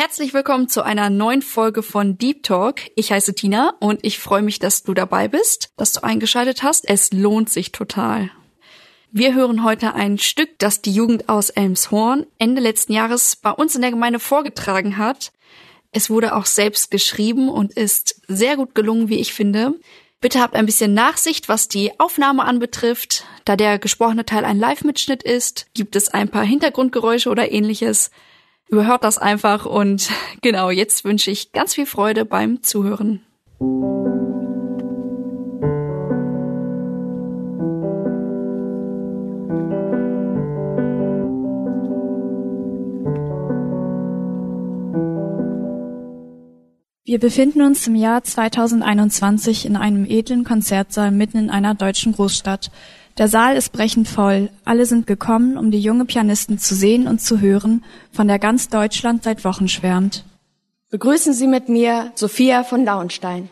Herzlich willkommen zu einer neuen Folge von Deep Talk. Ich heiße Tina und ich freue mich, dass du dabei bist, dass du eingeschaltet hast. Es lohnt sich total. Wir hören heute ein Stück, das die Jugend aus Elmshorn Ende letzten Jahres bei uns in der Gemeinde vorgetragen hat. Es wurde auch selbst geschrieben und ist sehr gut gelungen, wie ich finde. Bitte habt ein bisschen Nachsicht, was die Aufnahme anbetrifft. Da der gesprochene Teil ein Live-Mitschnitt ist, gibt es ein paar Hintergrundgeräusche oder ähnliches überhört das einfach und genau, jetzt wünsche ich ganz viel Freude beim Zuhören. Wir befinden uns im Jahr 2021 in einem edlen Konzertsaal mitten in einer deutschen Großstadt. Der Saal ist brechend voll. Alle sind gekommen, um die junge Pianistin zu sehen und zu hören, von der ganz Deutschland seit Wochen schwärmt. Begrüßen Sie mit mir Sophia von Lauenstein.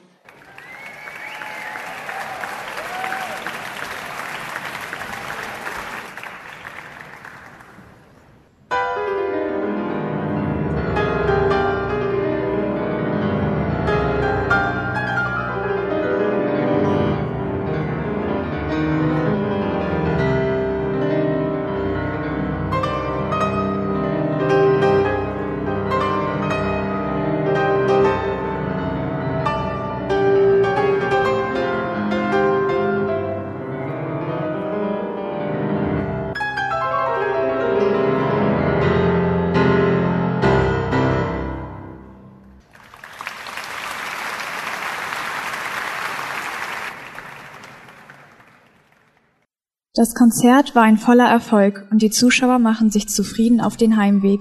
Konzert war ein voller Erfolg und die Zuschauer machen sich zufrieden auf den Heimweg.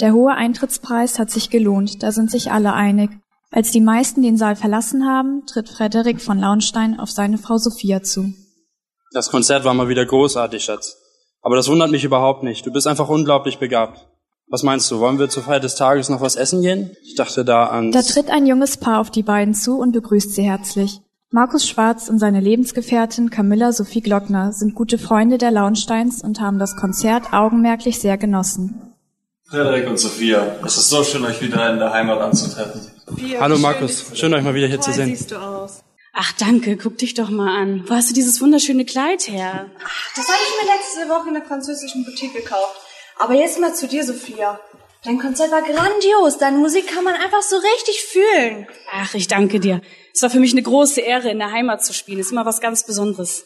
Der hohe Eintrittspreis hat sich gelohnt, da sind sich alle einig. Als die meisten den Saal verlassen haben, tritt Frederik von Launstein auf seine Frau Sophia zu. Das Konzert war mal wieder großartig, Schatz. Aber das wundert mich überhaupt nicht. Du bist einfach unglaublich begabt. Was meinst du, wollen wir zur Feier des Tages noch was essen gehen? Ich dachte da an. Da tritt ein junges Paar auf die beiden zu und begrüßt sie herzlich. Markus Schwarz und seine Lebensgefährtin Camilla Sophie Glockner sind gute Freunde der Launsteins und haben das Konzert augenmerklich sehr genossen. Frederik und Sophia, es ist so schön, euch wieder in der Heimat anzutreffen. Sophia, Hallo Markus, schön, schön euch mal wieder hier zu sehen. Siehst du aus. Ach danke, guck dich doch mal an. Wo hast du dieses wunderschöne Kleid her? Ach, das habe ich mir letzte Woche in der französischen Boutique gekauft. Aber jetzt mal zu dir, Sophia. Dein Konzert war grandios. Deine Musik kann man einfach so richtig fühlen. Ach, ich danke dir. Es war für mich eine große Ehre, in der Heimat zu spielen. Ist immer was ganz Besonderes.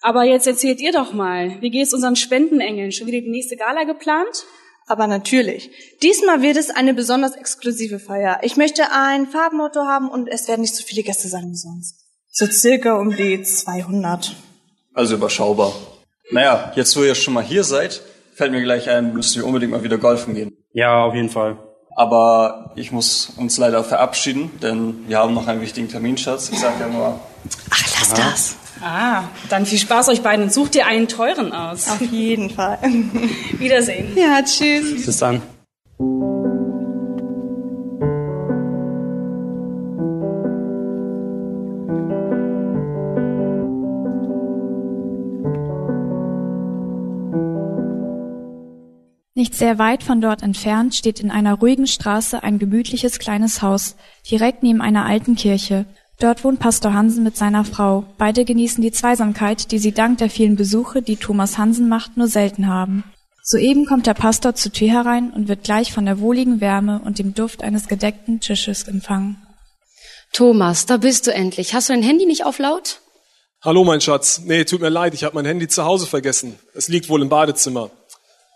Aber jetzt erzählt ihr doch mal, wie geht's unseren Spendenengeln? Schon wieder die nächste Gala geplant? Aber natürlich. Diesmal wird es eine besonders exklusive Feier. Ich möchte ein Farbmotto haben und es werden nicht so viele Gäste sein wie sonst. So circa um die 200. Also überschaubar. Naja, jetzt wo ihr schon mal hier seid, fällt mir gleich ein, müsst ihr unbedingt mal wieder golfen gehen. Ja, auf jeden Fall. Aber ich muss uns leider verabschieden, denn wir haben noch einen wichtigen Termin, Schatz. Ich sag ja nur. Ach, lass ja. das. Ah, dann viel Spaß euch beiden und sucht ihr einen teuren aus. Auf jeden Fall. Wiedersehen. Ja, tschüss. Bis dann. Nicht sehr weit von dort entfernt steht in einer ruhigen Straße ein gemütliches kleines Haus, direkt neben einer alten Kirche. Dort wohnt Pastor Hansen mit seiner Frau. Beide genießen die Zweisamkeit, die sie dank der vielen Besuche, die Thomas Hansen macht, nur selten haben. Soeben kommt der Pastor zur Tür herein und wird gleich von der wohligen Wärme und dem Duft eines gedeckten Tisches empfangen. Thomas, da bist du endlich. Hast du dein Handy nicht auf laut? Hallo, mein Schatz. Nee, tut mir leid, ich habe mein Handy zu Hause vergessen. Es liegt wohl im Badezimmer.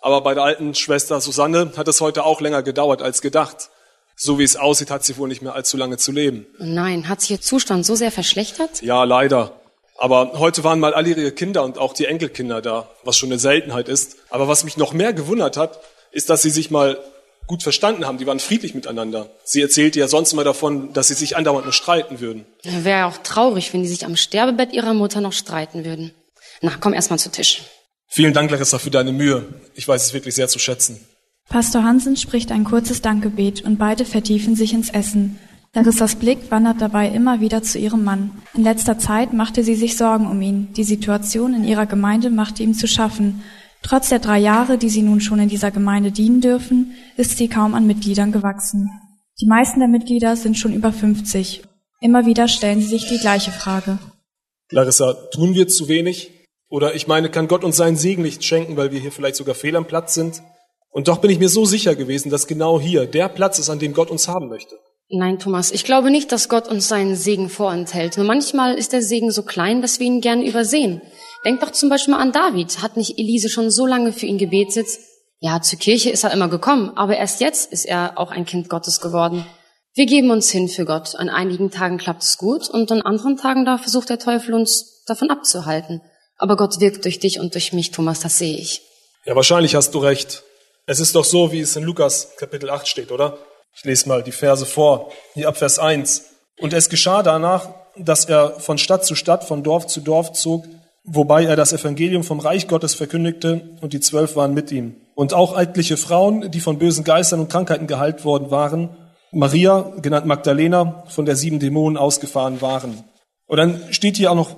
Aber bei der alten Schwester Susanne hat es heute auch länger gedauert als gedacht. So wie es aussieht, hat sie wohl nicht mehr allzu lange zu leben. Nein, hat sich ihr Zustand so sehr verschlechtert? Ja, leider. Aber heute waren mal alle ihre Kinder und auch die Enkelkinder da, was schon eine Seltenheit ist. Aber was mich noch mehr gewundert hat, ist, dass sie sich mal gut verstanden haben. Die waren friedlich miteinander. Sie erzählte ja sonst immer davon, dass sie sich andauernd nur streiten würden. Wäre ja auch traurig, wenn die sich am Sterbebett ihrer Mutter noch streiten würden. Na, komm erst mal zu Tisch. Vielen Dank, Larissa, für deine Mühe. Ich weiß es wirklich sehr zu schätzen. Pastor Hansen spricht ein kurzes Dankgebet und beide vertiefen sich ins Essen. Larissas Blick wandert dabei immer wieder zu ihrem Mann. In letzter Zeit machte sie sich Sorgen um ihn. Die Situation in ihrer Gemeinde machte ihm zu schaffen. Trotz der drei Jahre, die sie nun schon in dieser Gemeinde dienen dürfen, ist sie kaum an Mitgliedern gewachsen. Die meisten der Mitglieder sind schon über 50. Immer wieder stellen sie sich die gleiche Frage. Larissa, tun wir zu wenig? Oder ich meine, kann Gott uns seinen Segen nicht schenken, weil wir hier vielleicht sogar fehl am Platz sind? Und doch bin ich mir so sicher gewesen, dass genau hier der Platz ist, an dem Gott uns haben möchte. Nein, Thomas, ich glaube nicht, dass Gott uns seinen Segen vorenthält. Nur manchmal ist der Segen so klein, dass wir ihn gern übersehen. Denk doch zum Beispiel mal an David. Hat nicht Elise schon so lange für ihn gebetet? Ja, zur Kirche ist er immer gekommen, aber erst jetzt ist er auch ein Kind Gottes geworden. Wir geben uns hin für Gott. An einigen Tagen klappt es gut und an anderen Tagen da versucht der Teufel uns davon abzuhalten. Aber Gott wirkt durch dich und durch mich, Thomas, das sehe ich. Ja, wahrscheinlich hast du recht. Es ist doch so, wie es in Lukas Kapitel 8 steht, oder? Ich lese mal die Verse vor, hier ab Vers 1. Und es geschah danach, dass er von Stadt zu Stadt, von Dorf zu Dorf zog, wobei er das Evangelium vom Reich Gottes verkündigte, und die Zwölf waren mit ihm. Und auch etliche Frauen, die von bösen Geistern und Krankheiten geheilt worden waren, Maria, genannt Magdalena, von der sieben Dämonen ausgefahren waren. Und dann steht hier auch noch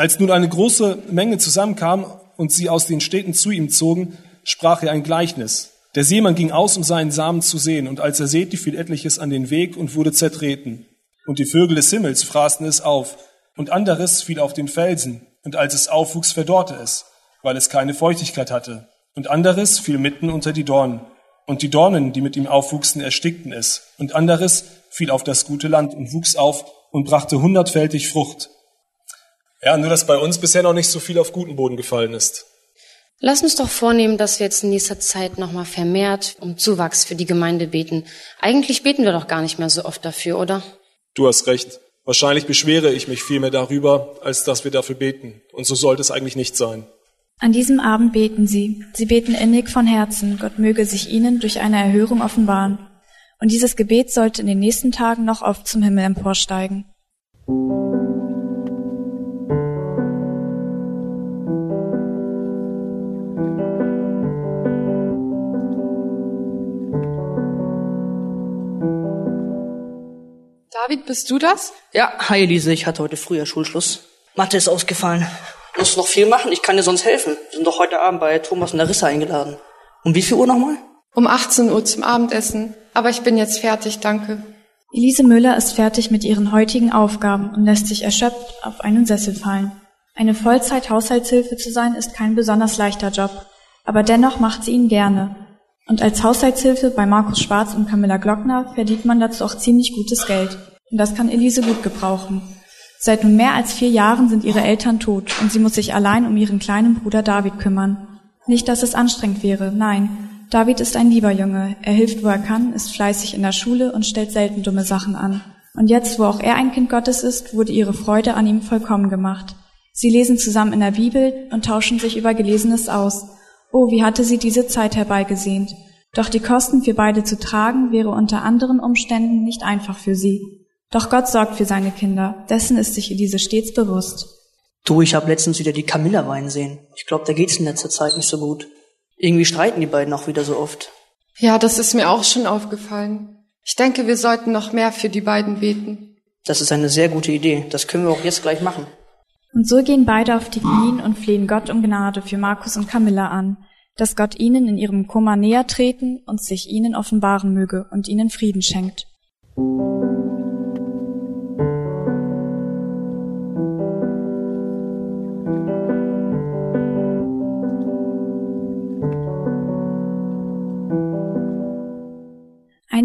als nun eine große Menge zusammenkam und sie aus den Städten zu ihm zogen, sprach er ein Gleichnis. Der Seemann ging aus, um seinen Samen zu sehen, und als er säte, fiel etliches an den Weg und wurde zertreten. Und die Vögel des Himmels fraßen es auf, und anderes fiel auf den Felsen, und als es aufwuchs, verdorrte es, weil es keine Feuchtigkeit hatte. Und anderes fiel mitten unter die Dornen. Und die Dornen, die mit ihm aufwuchsen, erstickten es. Und anderes fiel auf das gute Land und wuchs auf und brachte hundertfältig Frucht. Ja, nur dass bei uns bisher noch nicht so viel auf guten Boden gefallen ist. Lass uns doch vornehmen, dass wir jetzt in nächster Zeit nochmal vermehrt um Zuwachs für die Gemeinde beten. Eigentlich beten wir doch gar nicht mehr so oft dafür, oder? Du hast recht. Wahrscheinlich beschwere ich mich vielmehr darüber, als dass wir dafür beten. Und so sollte es eigentlich nicht sein. An diesem Abend beten sie. Sie beten innig von Herzen. Gott möge sich ihnen durch eine Erhörung offenbaren. Und dieses Gebet sollte in den nächsten Tagen noch oft zum Himmel emporsteigen. David, bist du das? Ja, hi Elise, ich hatte heute früher Schulschluss. Mathe ist ausgefallen. Musst noch viel machen, ich kann dir sonst helfen. Wir sind doch heute Abend bei Thomas und Larissa eingeladen. Um wie viel Uhr nochmal? Um 18 Uhr zum Abendessen. Aber ich bin jetzt fertig, danke. Elise Müller ist fertig mit ihren heutigen Aufgaben und lässt sich erschöpft auf einen Sessel fallen. Eine Vollzeit-Haushaltshilfe zu sein ist kein besonders leichter Job, aber dennoch macht sie ihn gerne. Und als Haushaltshilfe bei Markus Schwarz und Camilla Glockner verdient man dazu auch ziemlich gutes Geld. Und das kann Elise gut gebrauchen. Seit nun mehr als vier Jahren sind ihre Eltern tot und sie muss sich allein um ihren kleinen Bruder David kümmern. Nicht, dass es anstrengend wäre, nein. David ist ein lieber Junge. Er hilft, wo er kann, ist fleißig in der Schule und stellt selten dumme Sachen an. Und jetzt, wo auch er ein Kind Gottes ist, wurde ihre Freude an ihm vollkommen gemacht. Sie lesen zusammen in der Bibel und tauschen sich über Gelesenes aus. Oh, wie hatte sie diese Zeit herbeigesehnt. Doch die Kosten für beide zu tragen wäre unter anderen Umständen nicht einfach für sie. Doch Gott sorgt für seine Kinder, dessen ist sich Elise stets bewusst. Du, ich habe letztens wieder die Camilla weinen sehen. Ich glaube, da geht's in letzter Zeit nicht so gut. Irgendwie streiten die beiden auch wieder so oft. Ja, das ist mir auch schon aufgefallen. Ich denke, wir sollten noch mehr für die beiden beten. Das ist eine sehr gute Idee. Das können wir auch jetzt gleich machen. Und so gehen beide auf die Knien und flehen Gott um Gnade für Markus und Camilla an, dass Gott ihnen in ihrem Kummer näher treten und sich ihnen offenbaren möge und ihnen Frieden schenkt.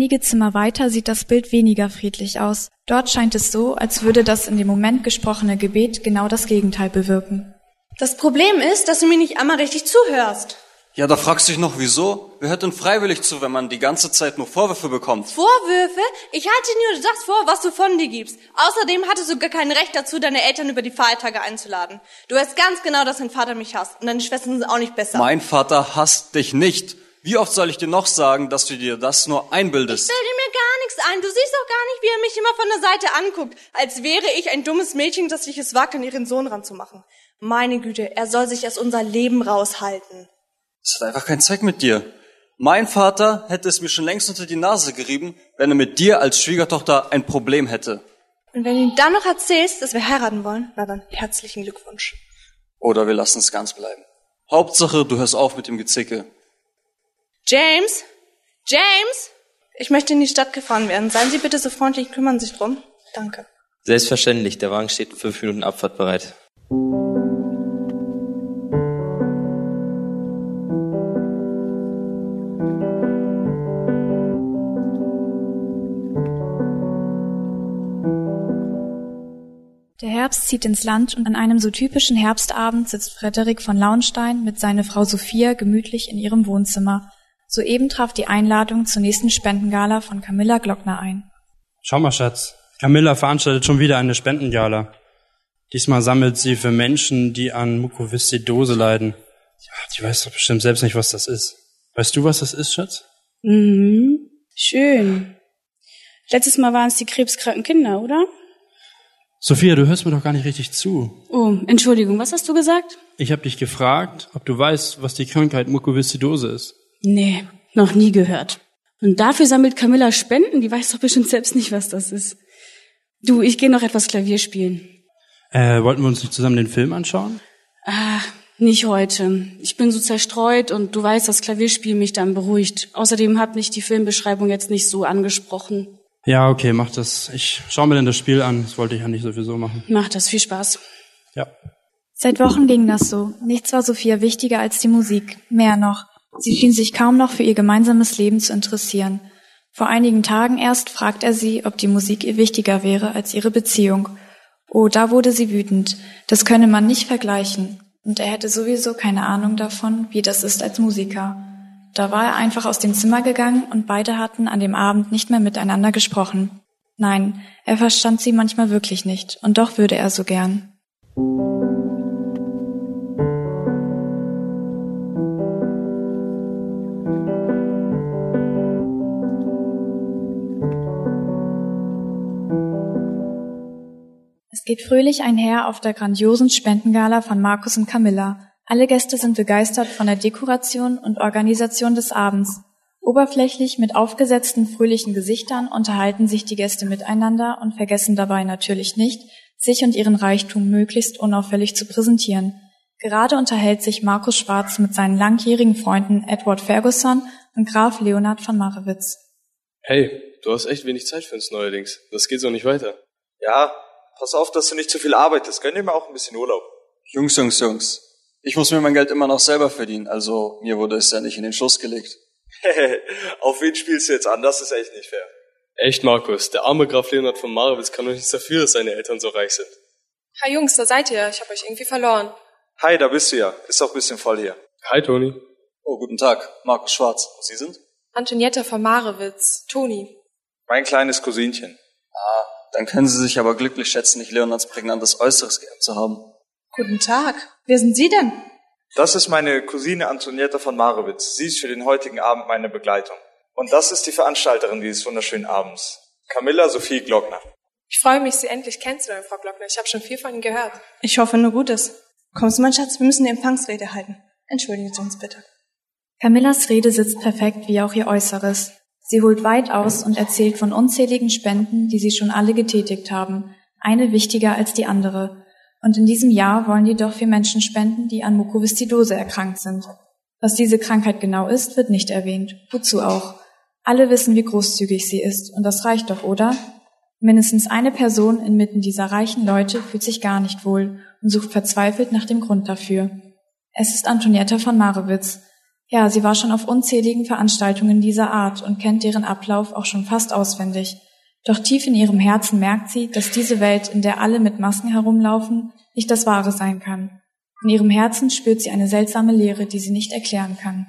Einige Zimmer weiter sieht das Bild weniger friedlich aus. Dort scheint es so, als würde das in dem Moment gesprochene Gebet genau das Gegenteil bewirken. Das Problem ist, dass du mir nicht einmal richtig zuhörst. Ja, da fragst du dich noch, wieso? Wer hört denn freiwillig zu, wenn man die ganze Zeit nur Vorwürfe bekommt? Vorwürfe? Ich halte nur das vor, was du von dir gibst. Außerdem hattest du gar kein Recht dazu, deine Eltern über die Feiertage einzuladen. Du weißt ganz genau, dass dein Vater mich hasst und deine Schwestern sind auch nicht besser. Mein Vater hasst dich nicht. Wie oft soll ich dir noch sagen, dass du dir das nur einbildest? Ich bilde mir gar nichts ein. Du siehst doch gar nicht, wie er mich immer von der Seite anguckt, als wäre ich ein dummes Mädchen, das sich es wagt, an ihren Sohn ranzumachen. Meine Güte, er soll sich aus unser Leben raushalten. Es hat einfach keinen Zweck mit dir. Mein Vater hätte es mir schon längst unter die Nase gerieben, wenn er mit dir als Schwiegertochter ein Problem hätte. Und wenn du ihm dann noch erzählst, dass wir heiraten wollen, na dann herzlichen Glückwunsch. Oder wir lassen es ganz bleiben. Hauptsache, du hörst auf mit dem Gezicke. James? James? Ich möchte in die Stadt gefahren werden. Seien Sie bitte so freundlich, kümmern sich drum. Danke. Selbstverständlich, der Wagen steht in fünf Minuten Abfahrt bereit. Der Herbst zieht ins Land und an einem so typischen Herbstabend sitzt Frederik von Launstein mit seiner Frau Sophia gemütlich in ihrem Wohnzimmer. Soeben traf die Einladung zur nächsten Spendengala von Camilla Glockner ein. Schau mal, Schatz. Camilla veranstaltet schon wieder eine Spendengala. Diesmal sammelt sie für Menschen, die an Mukoviszidose leiden. Ja, die weiß doch bestimmt selbst nicht, was das ist. Weißt du, was das ist, Schatz? Mhm. Schön. Letztes Mal waren es die krebskranken Kinder, oder? Sophia, du hörst mir doch gar nicht richtig zu. Oh, Entschuldigung, was hast du gesagt? Ich habe dich gefragt, ob du weißt, was die Krankheit Mukoviszidose ist. Nee, noch nie gehört. Und dafür sammelt Camilla Spenden, die weiß doch bestimmt selbst nicht, was das ist. Du, ich gehe noch etwas Klavier spielen. Äh, wollten wir uns nicht zusammen den Film anschauen? Ah, nicht heute. Ich bin so zerstreut und du weißt, das Klavierspiel mich dann beruhigt. Außerdem hat mich die Filmbeschreibung jetzt nicht so angesprochen. Ja, okay, mach das. Ich schau mir denn das Spiel an. Das wollte ich ja nicht sowieso machen. Mach das, viel Spaß. Ja. Seit Wochen ging das so. Nichts war Sophia wichtiger als die Musik. Mehr noch. Sie schien sich kaum noch für ihr gemeinsames Leben zu interessieren. Vor einigen Tagen erst fragt er sie, ob die Musik ihr wichtiger wäre als ihre Beziehung. Oh, da wurde sie wütend. Das könne man nicht vergleichen. Und er hätte sowieso keine Ahnung davon, wie das ist als Musiker. Da war er einfach aus dem Zimmer gegangen und beide hatten an dem Abend nicht mehr miteinander gesprochen. Nein, er verstand sie manchmal wirklich nicht, und doch würde er so gern. Geht fröhlich einher auf der grandiosen Spendengala von Markus und Camilla. Alle Gäste sind begeistert von der Dekoration und Organisation des Abends. Oberflächlich mit aufgesetzten fröhlichen Gesichtern unterhalten sich die Gäste miteinander und vergessen dabei natürlich nicht, sich und ihren Reichtum möglichst unauffällig zu präsentieren. Gerade unterhält sich Markus Schwarz mit seinen langjährigen Freunden Edward Ferguson und Graf Leonhard von Marewitz. Hey, du hast echt wenig Zeit für uns neuerdings. Das geht so nicht weiter. Ja, pass auf, dass du nicht zu viel arbeitest. Gönn dir mal auch ein bisschen Urlaub. Jungs, Jungs, Jungs. Ich muss mir mein Geld immer noch selber verdienen, also mir wurde es ja nicht in den Schuss gelegt. Auf wen spielst du jetzt an? Das ist echt nicht fair. Echt, Markus, der arme Graf Leonhard von Marewitz kann doch nichts dafür, dass seine Eltern so reich sind. Hi Jungs, da seid ihr. Ich habe euch irgendwie verloren. Hi, da bist du ja. Ist auch ein bisschen voll hier. Hi, Toni. Oh, guten Tag. Markus Schwarz. Und Sie sind? Antonietta von Marewitz. Toni. Mein kleines Cousinchen. Dann können Sie sich aber glücklich schätzen, nicht Leonards prägnantes Äußeres geerbt zu haben. Guten Tag. Wer sind Sie denn? Das ist meine Cousine Antonietta von Marewitz. Sie ist für den heutigen Abend meine Begleitung. Und das ist die Veranstalterin dieses wunderschönen Abends. Camilla Sophie Glockner. Ich freue mich, Sie endlich kennenzulernen, Frau Glockner. Ich habe schon viel von Ihnen gehört. Ich hoffe nur Gutes. Kommst du, mein Schatz, wir müssen die Empfangsrede halten. Entschuldigen Sie uns bitte. Camillas Rede sitzt perfekt wie auch ihr Äußeres. Sie holt weit aus und erzählt von unzähligen Spenden, die sie schon alle getätigt haben, eine wichtiger als die andere. Und in diesem Jahr wollen die doch für Menschen spenden, die an Mukoviszidose erkrankt sind. Was diese Krankheit genau ist, wird nicht erwähnt. Wozu auch? Alle wissen, wie großzügig sie ist, und das reicht doch, oder? Mindestens eine Person inmitten dieser reichen Leute fühlt sich gar nicht wohl und sucht verzweifelt nach dem Grund dafür. Es ist Antonietta von Marewitz. Ja, sie war schon auf unzähligen Veranstaltungen dieser Art und kennt deren Ablauf auch schon fast auswendig. Doch tief in ihrem Herzen merkt sie, dass diese Welt, in der alle mit Masken herumlaufen, nicht das Wahre sein kann. In ihrem Herzen spürt sie eine seltsame Leere, die sie nicht erklären kann.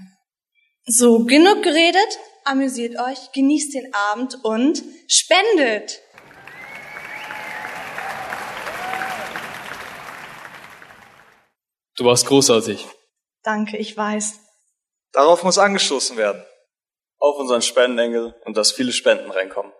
So, genug geredet. Amüsiert euch, genießt den Abend und spendet. Du warst großartig. Danke, ich weiß. Darauf muss angestoßen werden. Auf unseren Spendenengel und dass viele Spenden reinkommen.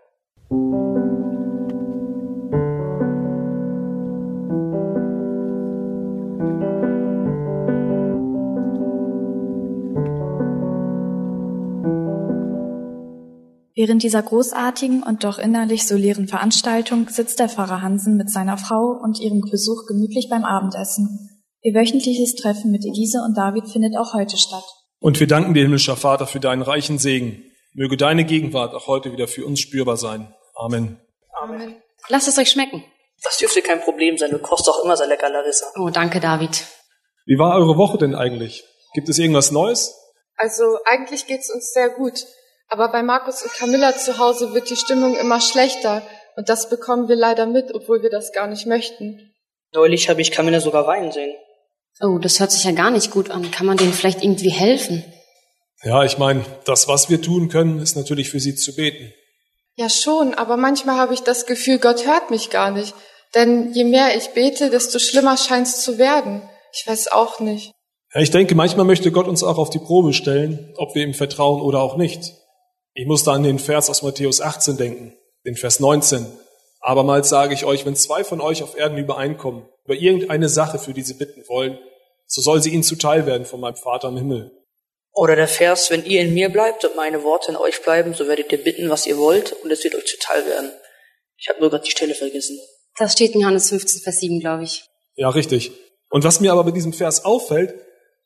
Während dieser großartigen und doch innerlich so leeren Veranstaltung sitzt der Pfarrer Hansen mit seiner Frau und ihrem Besuch gemütlich beim Abendessen. Ihr wöchentliches Treffen mit Elise und David findet auch heute statt. Und wir danken dir, himmlischer Vater, für deinen reichen Segen. Möge deine Gegenwart auch heute wieder für uns spürbar sein. Amen. Amen. Lasst es euch schmecken. Das dürfte kein Problem sein. Du kochst auch immer sehr lecker, Larissa. Oh, danke, David. Wie war eure Woche denn eigentlich? Gibt es irgendwas Neues? Also eigentlich geht's uns sehr gut. Aber bei Markus und Camilla zu Hause wird die Stimmung immer schlechter. Und das bekommen wir leider mit, obwohl wir das gar nicht möchten. Neulich habe ich Camilla sogar weinen sehen. Oh, das hört sich ja gar nicht gut an. Kann man denen vielleicht irgendwie helfen? Ja, ich meine, das, was wir tun können, ist natürlich für sie zu beten. Ja schon, aber manchmal habe ich das Gefühl, Gott hört mich gar nicht. Denn je mehr ich bete, desto schlimmer scheint es zu werden. Ich weiß auch nicht. Ja, ich denke, manchmal möchte Gott uns auch auf die Probe stellen, ob wir ihm vertrauen oder auch nicht. Ich muss da an den Vers aus Matthäus 18 denken, den Vers 19. Abermals sage ich euch, wenn zwei von euch auf Erden übereinkommen, über irgendeine Sache, für die sie bitten wollen, so soll sie ihnen zuteil werden von meinem Vater im Himmel. Oder der Vers, wenn ihr in mir bleibt und meine Worte in euch bleiben, so werdet ihr bitten, was ihr wollt, und es wird euch zuteil werden. Ich habe nur gerade die Stelle vergessen. Das steht in Johannes 15, Vers 7, glaube ich. Ja, richtig. Und was mir aber bei diesem Vers auffällt,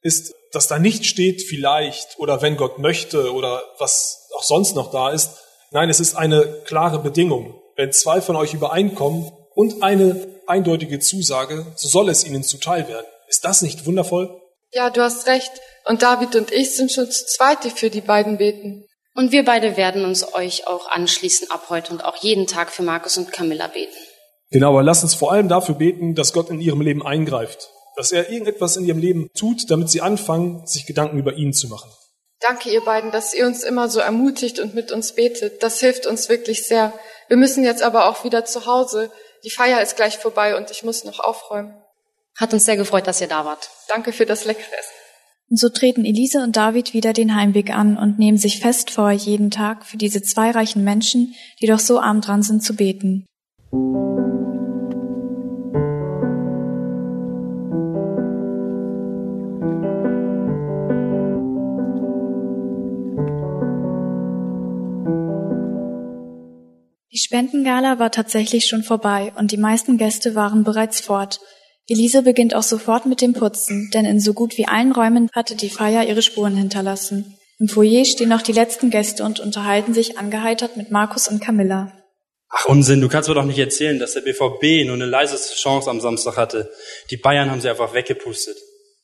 ist, dass da nicht steht vielleicht oder wenn Gott möchte oder was auch sonst noch da ist. Nein, es ist eine klare Bedingung. Wenn zwei von euch übereinkommen und eine eindeutige Zusage, so soll es ihnen zuteil werden. Ist das nicht wundervoll? Ja, du hast recht. Und David und ich sind schon zu zweit, die für die beiden beten. Und wir beide werden uns euch auch anschließen ab heute und auch jeden Tag für Markus und Camilla beten. Genau, aber lasst uns vor allem dafür beten, dass Gott in ihrem Leben eingreift. Dass er irgendetwas in ihrem Leben tut, damit sie anfangen, sich Gedanken über ihn zu machen. Danke, ihr beiden, dass ihr uns immer so ermutigt und mit uns betet. Das hilft uns wirklich sehr. Wir müssen jetzt aber auch wieder zu Hause. Die Feier ist gleich vorbei und ich muss noch aufräumen. Hat uns sehr gefreut, dass ihr da wart. Danke für das leckere Essen. Und so treten Elise und David wieder den Heimweg an und nehmen sich fest vor, jeden Tag für diese zwei reichen Menschen, die doch so arm dran sind, zu beten. Die Spendengala war tatsächlich schon vorbei und die meisten Gäste waren bereits fort. Elise beginnt auch sofort mit dem Putzen, denn in so gut wie allen Räumen hatte die Feier ihre Spuren hinterlassen. Im Foyer stehen noch die letzten Gäste und unterhalten sich angeheitert mit Markus und Camilla. Ach Unsinn, du kannst mir doch nicht erzählen, dass der BVB nur eine leiseste Chance am Samstag hatte. Die Bayern haben sie einfach weggepustet.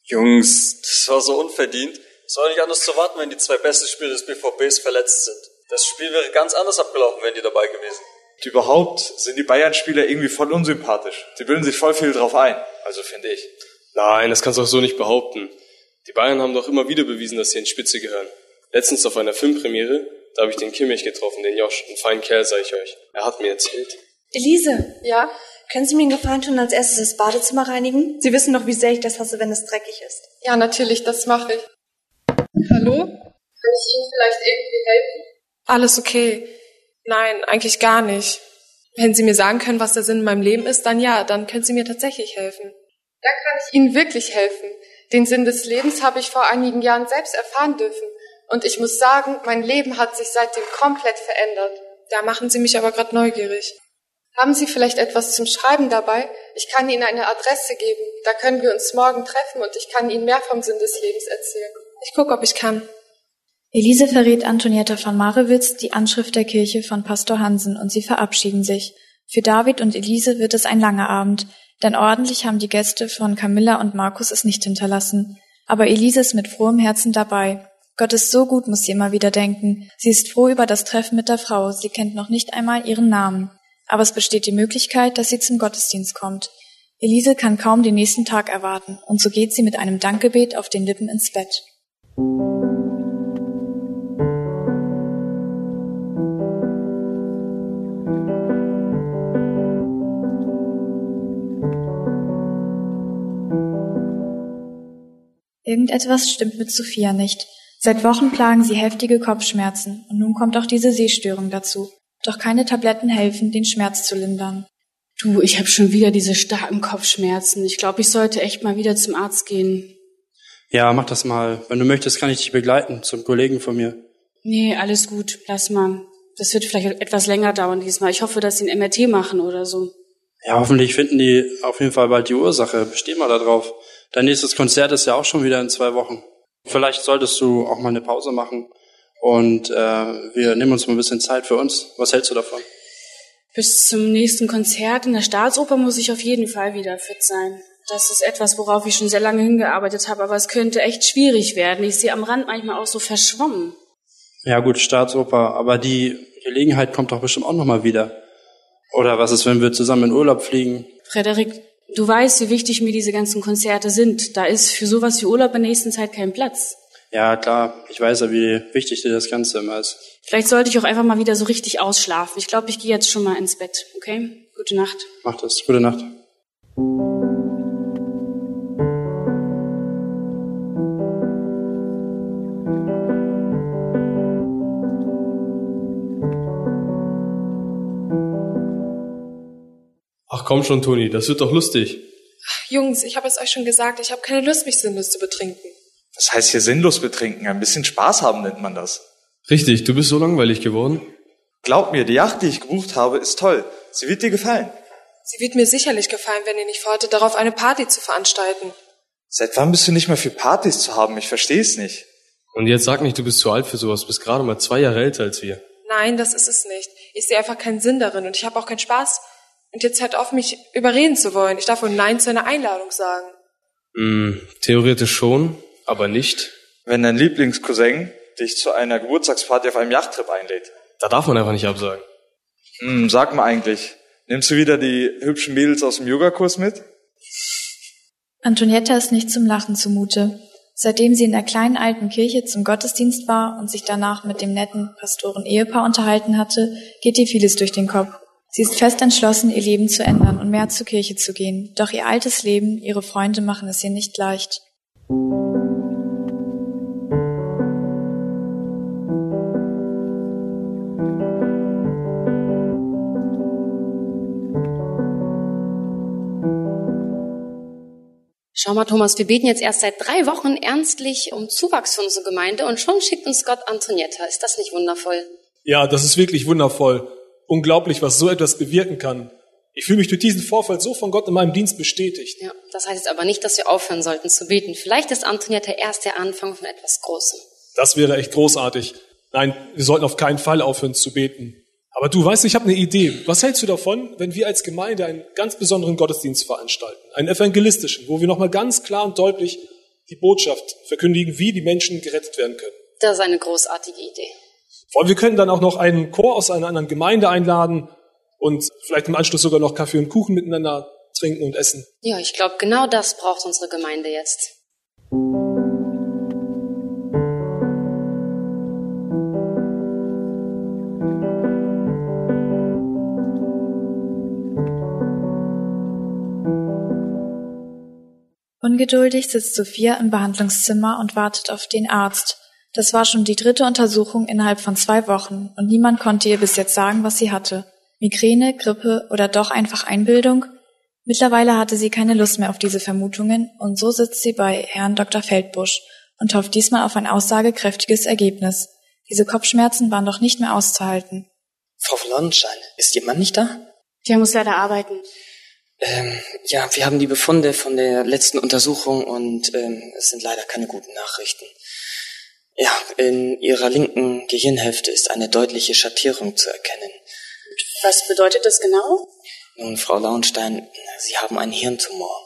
Jungs, das war so unverdient. Es war nicht anders zu warten, wenn die zwei besten Spieler des BVBs verletzt sind. Das Spiel wäre ganz anders abgelaufen, wären die dabei gewesen. Und überhaupt sind die Bayern-Spieler irgendwie voll unsympathisch. Die bilden sich voll viel drauf ein. Also finde ich. Nein, das kannst du auch so nicht behaupten. Die Bayern haben doch immer wieder bewiesen, dass sie in Spitze gehören. Letztens auf einer Filmpremiere, da habe ich den Kimmich getroffen, den Josh, einen feinen Kerl, sag ich euch. Er hat mir erzählt. Elise, Ja? können Sie mir einen Gefallen tun, als erstes das Badezimmer reinigen? Sie wissen doch, wie sehr ich das hasse, wenn es dreckig ist. Ja, natürlich, das mache ich. Hallo? Kann ich Ihnen vielleicht irgendwie helfen? Alles okay. Nein, eigentlich gar nicht. Wenn Sie mir sagen können, was der Sinn in meinem Leben ist, dann ja, dann können Sie mir tatsächlich helfen. Da kann ich Ihnen wirklich helfen. Den Sinn des Lebens habe ich vor einigen Jahren selbst erfahren dürfen. Und ich muss sagen, mein Leben hat sich seitdem komplett verändert. Da machen Sie mich aber gerade neugierig. Haben Sie vielleicht etwas zum Schreiben dabei? Ich kann Ihnen eine Adresse geben. Da können wir uns morgen treffen und ich kann Ihnen mehr vom Sinn des Lebens erzählen. Ich gucke, ob ich kann. Elise verrät Antonietta von Marewitz die Anschrift der Kirche von Pastor Hansen und sie verabschieden sich. Für David und Elise wird es ein langer Abend, denn ordentlich haben die Gäste von Camilla und Markus es nicht hinterlassen. Aber Elise ist mit frohem Herzen dabei. Gott ist so gut, muss sie immer wieder denken. Sie ist froh über das Treffen mit der Frau, sie kennt noch nicht einmal ihren Namen. Aber es besteht die Möglichkeit, dass sie zum Gottesdienst kommt. Elise kann kaum den nächsten Tag erwarten, und so geht sie mit einem Dankgebet auf den Lippen ins Bett. Irgendetwas stimmt mit Sophia nicht. Seit Wochen plagen sie heftige Kopfschmerzen und nun kommt auch diese Sehstörung dazu. Doch keine Tabletten helfen, den Schmerz zu lindern. Du, ich habe schon wieder diese starken Kopfschmerzen. Ich glaube, ich sollte echt mal wieder zum Arzt gehen. Ja, mach das mal. Wenn du möchtest, kann ich dich begleiten zum Kollegen von mir. Nee, alles gut. Lass mal. Das wird vielleicht etwas länger dauern diesmal. Ich hoffe, dass sie ein MRT machen oder so. Ja, hoffentlich finden die auf jeden Fall bald die Ursache. Besteh mal da drauf. Dein nächstes Konzert ist ja auch schon wieder in zwei Wochen. Vielleicht solltest du auch mal eine Pause machen und äh, wir nehmen uns mal ein bisschen Zeit für uns. Was hältst du davon? Bis zum nächsten Konzert in der Staatsoper muss ich auf jeden Fall wieder fit sein. Das ist etwas, worauf ich schon sehr lange hingearbeitet habe, aber es könnte echt schwierig werden. Ich sehe am Rand manchmal auch so verschwommen. Ja gut, Staatsoper, aber die Gelegenheit kommt doch bestimmt auch nochmal wieder. Oder was ist, wenn wir zusammen in Urlaub fliegen? Frederik, du weißt, wie wichtig mir diese ganzen Konzerte sind. Da ist für sowas wie Urlaub in der nächsten Zeit kein Platz. Ja, klar. Ich weiß ja, wie wichtig dir das Ganze immer ist. Vielleicht sollte ich auch einfach mal wieder so richtig ausschlafen. Ich glaube, ich gehe jetzt schon mal ins Bett, okay? Gute Nacht. Mach das. Gute Nacht. Komm schon, Toni, das wird doch lustig. Jungs, ich habe es euch schon gesagt, ich habe keine Lust, mich sinnlos zu betrinken. Das heißt hier sinnlos betrinken. Ein bisschen Spaß haben nennt man das. Richtig, du bist so langweilig geworden. Glaub mir, die Yacht, die ich gebucht habe, ist toll. Sie wird dir gefallen. Sie wird mir sicherlich gefallen, wenn ihr nicht vorhattet, darauf eine Party zu veranstalten. Seit wann bist du nicht mehr für Partys zu haben? Ich verstehe es nicht. Und jetzt sag nicht, du bist zu alt für sowas. Du bist gerade mal zwei Jahre älter als wir. Nein, das ist es nicht. Ich sehe einfach keinen Sinn darin und ich habe auch keinen Spaß. Und jetzt hört auf, mich überreden zu wollen. Ich darf wohl Nein zu einer Einladung sagen. Mm, theoretisch schon, aber nicht. Wenn dein Lieblingscousin dich zu einer Geburtstagsparty auf einem Yachttrip einlädt. Da darf man einfach nicht absagen. Hm, sag mal eigentlich, nimmst du wieder die hübschen Mädels aus dem Yogakurs mit? Antonietta ist nicht zum Lachen zumute. Seitdem sie in der kleinen alten Kirche zum Gottesdienst war und sich danach mit dem netten Pastoren-Ehepaar unterhalten hatte, geht ihr vieles durch den Kopf. Sie ist fest entschlossen, ihr Leben zu ändern und mehr zur Kirche zu gehen. Doch ihr altes Leben, ihre Freunde machen es ihr nicht leicht. Schau mal, Thomas, wir beten jetzt erst seit drei Wochen ernstlich um Zuwachs für unsere Gemeinde und schon schickt uns Gott Antonietta. Ist das nicht wundervoll? Ja, das ist wirklich wundervoll. Unglaublich, was so etwas bewirken kann. Ich fühle mich durch diesen Vorfall so von Gott in meinem Dienst bestätigt. Ja, das heißt jetzt aber nicht, dass wir aufhören sollten zu beten. Vielleicht ist Antonietta erst der Anfang von etwas Großem. Das wäre echt großartig. Nein, wir sollten auf keinen Fall aufhören zu beten. Aber du weißt, ich habe eine Idee. Was hältst du davon, wenn wir als Gemeinde einen ganz besonderen Gottesdienst veranstalten? Einen evangelistischen, wo wir nochmal ganz klar und deutlich die Botschaft verkündigen, wie die Menschen gerettet werden können. Das ist eine großartige Idee. Und wir können dann auch noch einen Chor aus einer anderen Gemeinde einladen und vielleicht im Anschluss sogar noch Kaffee und Kuchen miteinander trinken und essen. Ja, ich glaube, genau das braucht unsere Gemeinde jetzt. Ungeduldig sitzt Sophia im Behandlungszimmer und wartet auf den Arzt. Das war schon die dritte Untersuchung innerhalb von zwei Wochen und niemand konnte ihr bis jetzt sagen, was sie hatte. Migräne, Grippe oder doch einfach Einbildung? Mittlerweile hatte sie keine Lust mehr auf diese Vermutungen und so sitzt sie bei Herrn Dr. Feldbusch und hofft diesmal auf ein aussagekräftiges Ergebnis. Diese Kopfschmerzen waren doch nicht mehr auszuhalten. Frau von Lonnenstein, ist Ihr Mann nicht da? Der muss leider arbeiten. Ähm, ja, wir haben die Befunde von der letzten Untersuchung und ähm, es sind leider keine guten Nachrichten. Ja, in Ihrer linken Gehirnhälfte ist eine deutliche Schattierung zu erkennen. Was bedeutet das genau? Nun, Frau Launstein, Sie haben einen Hirntumor.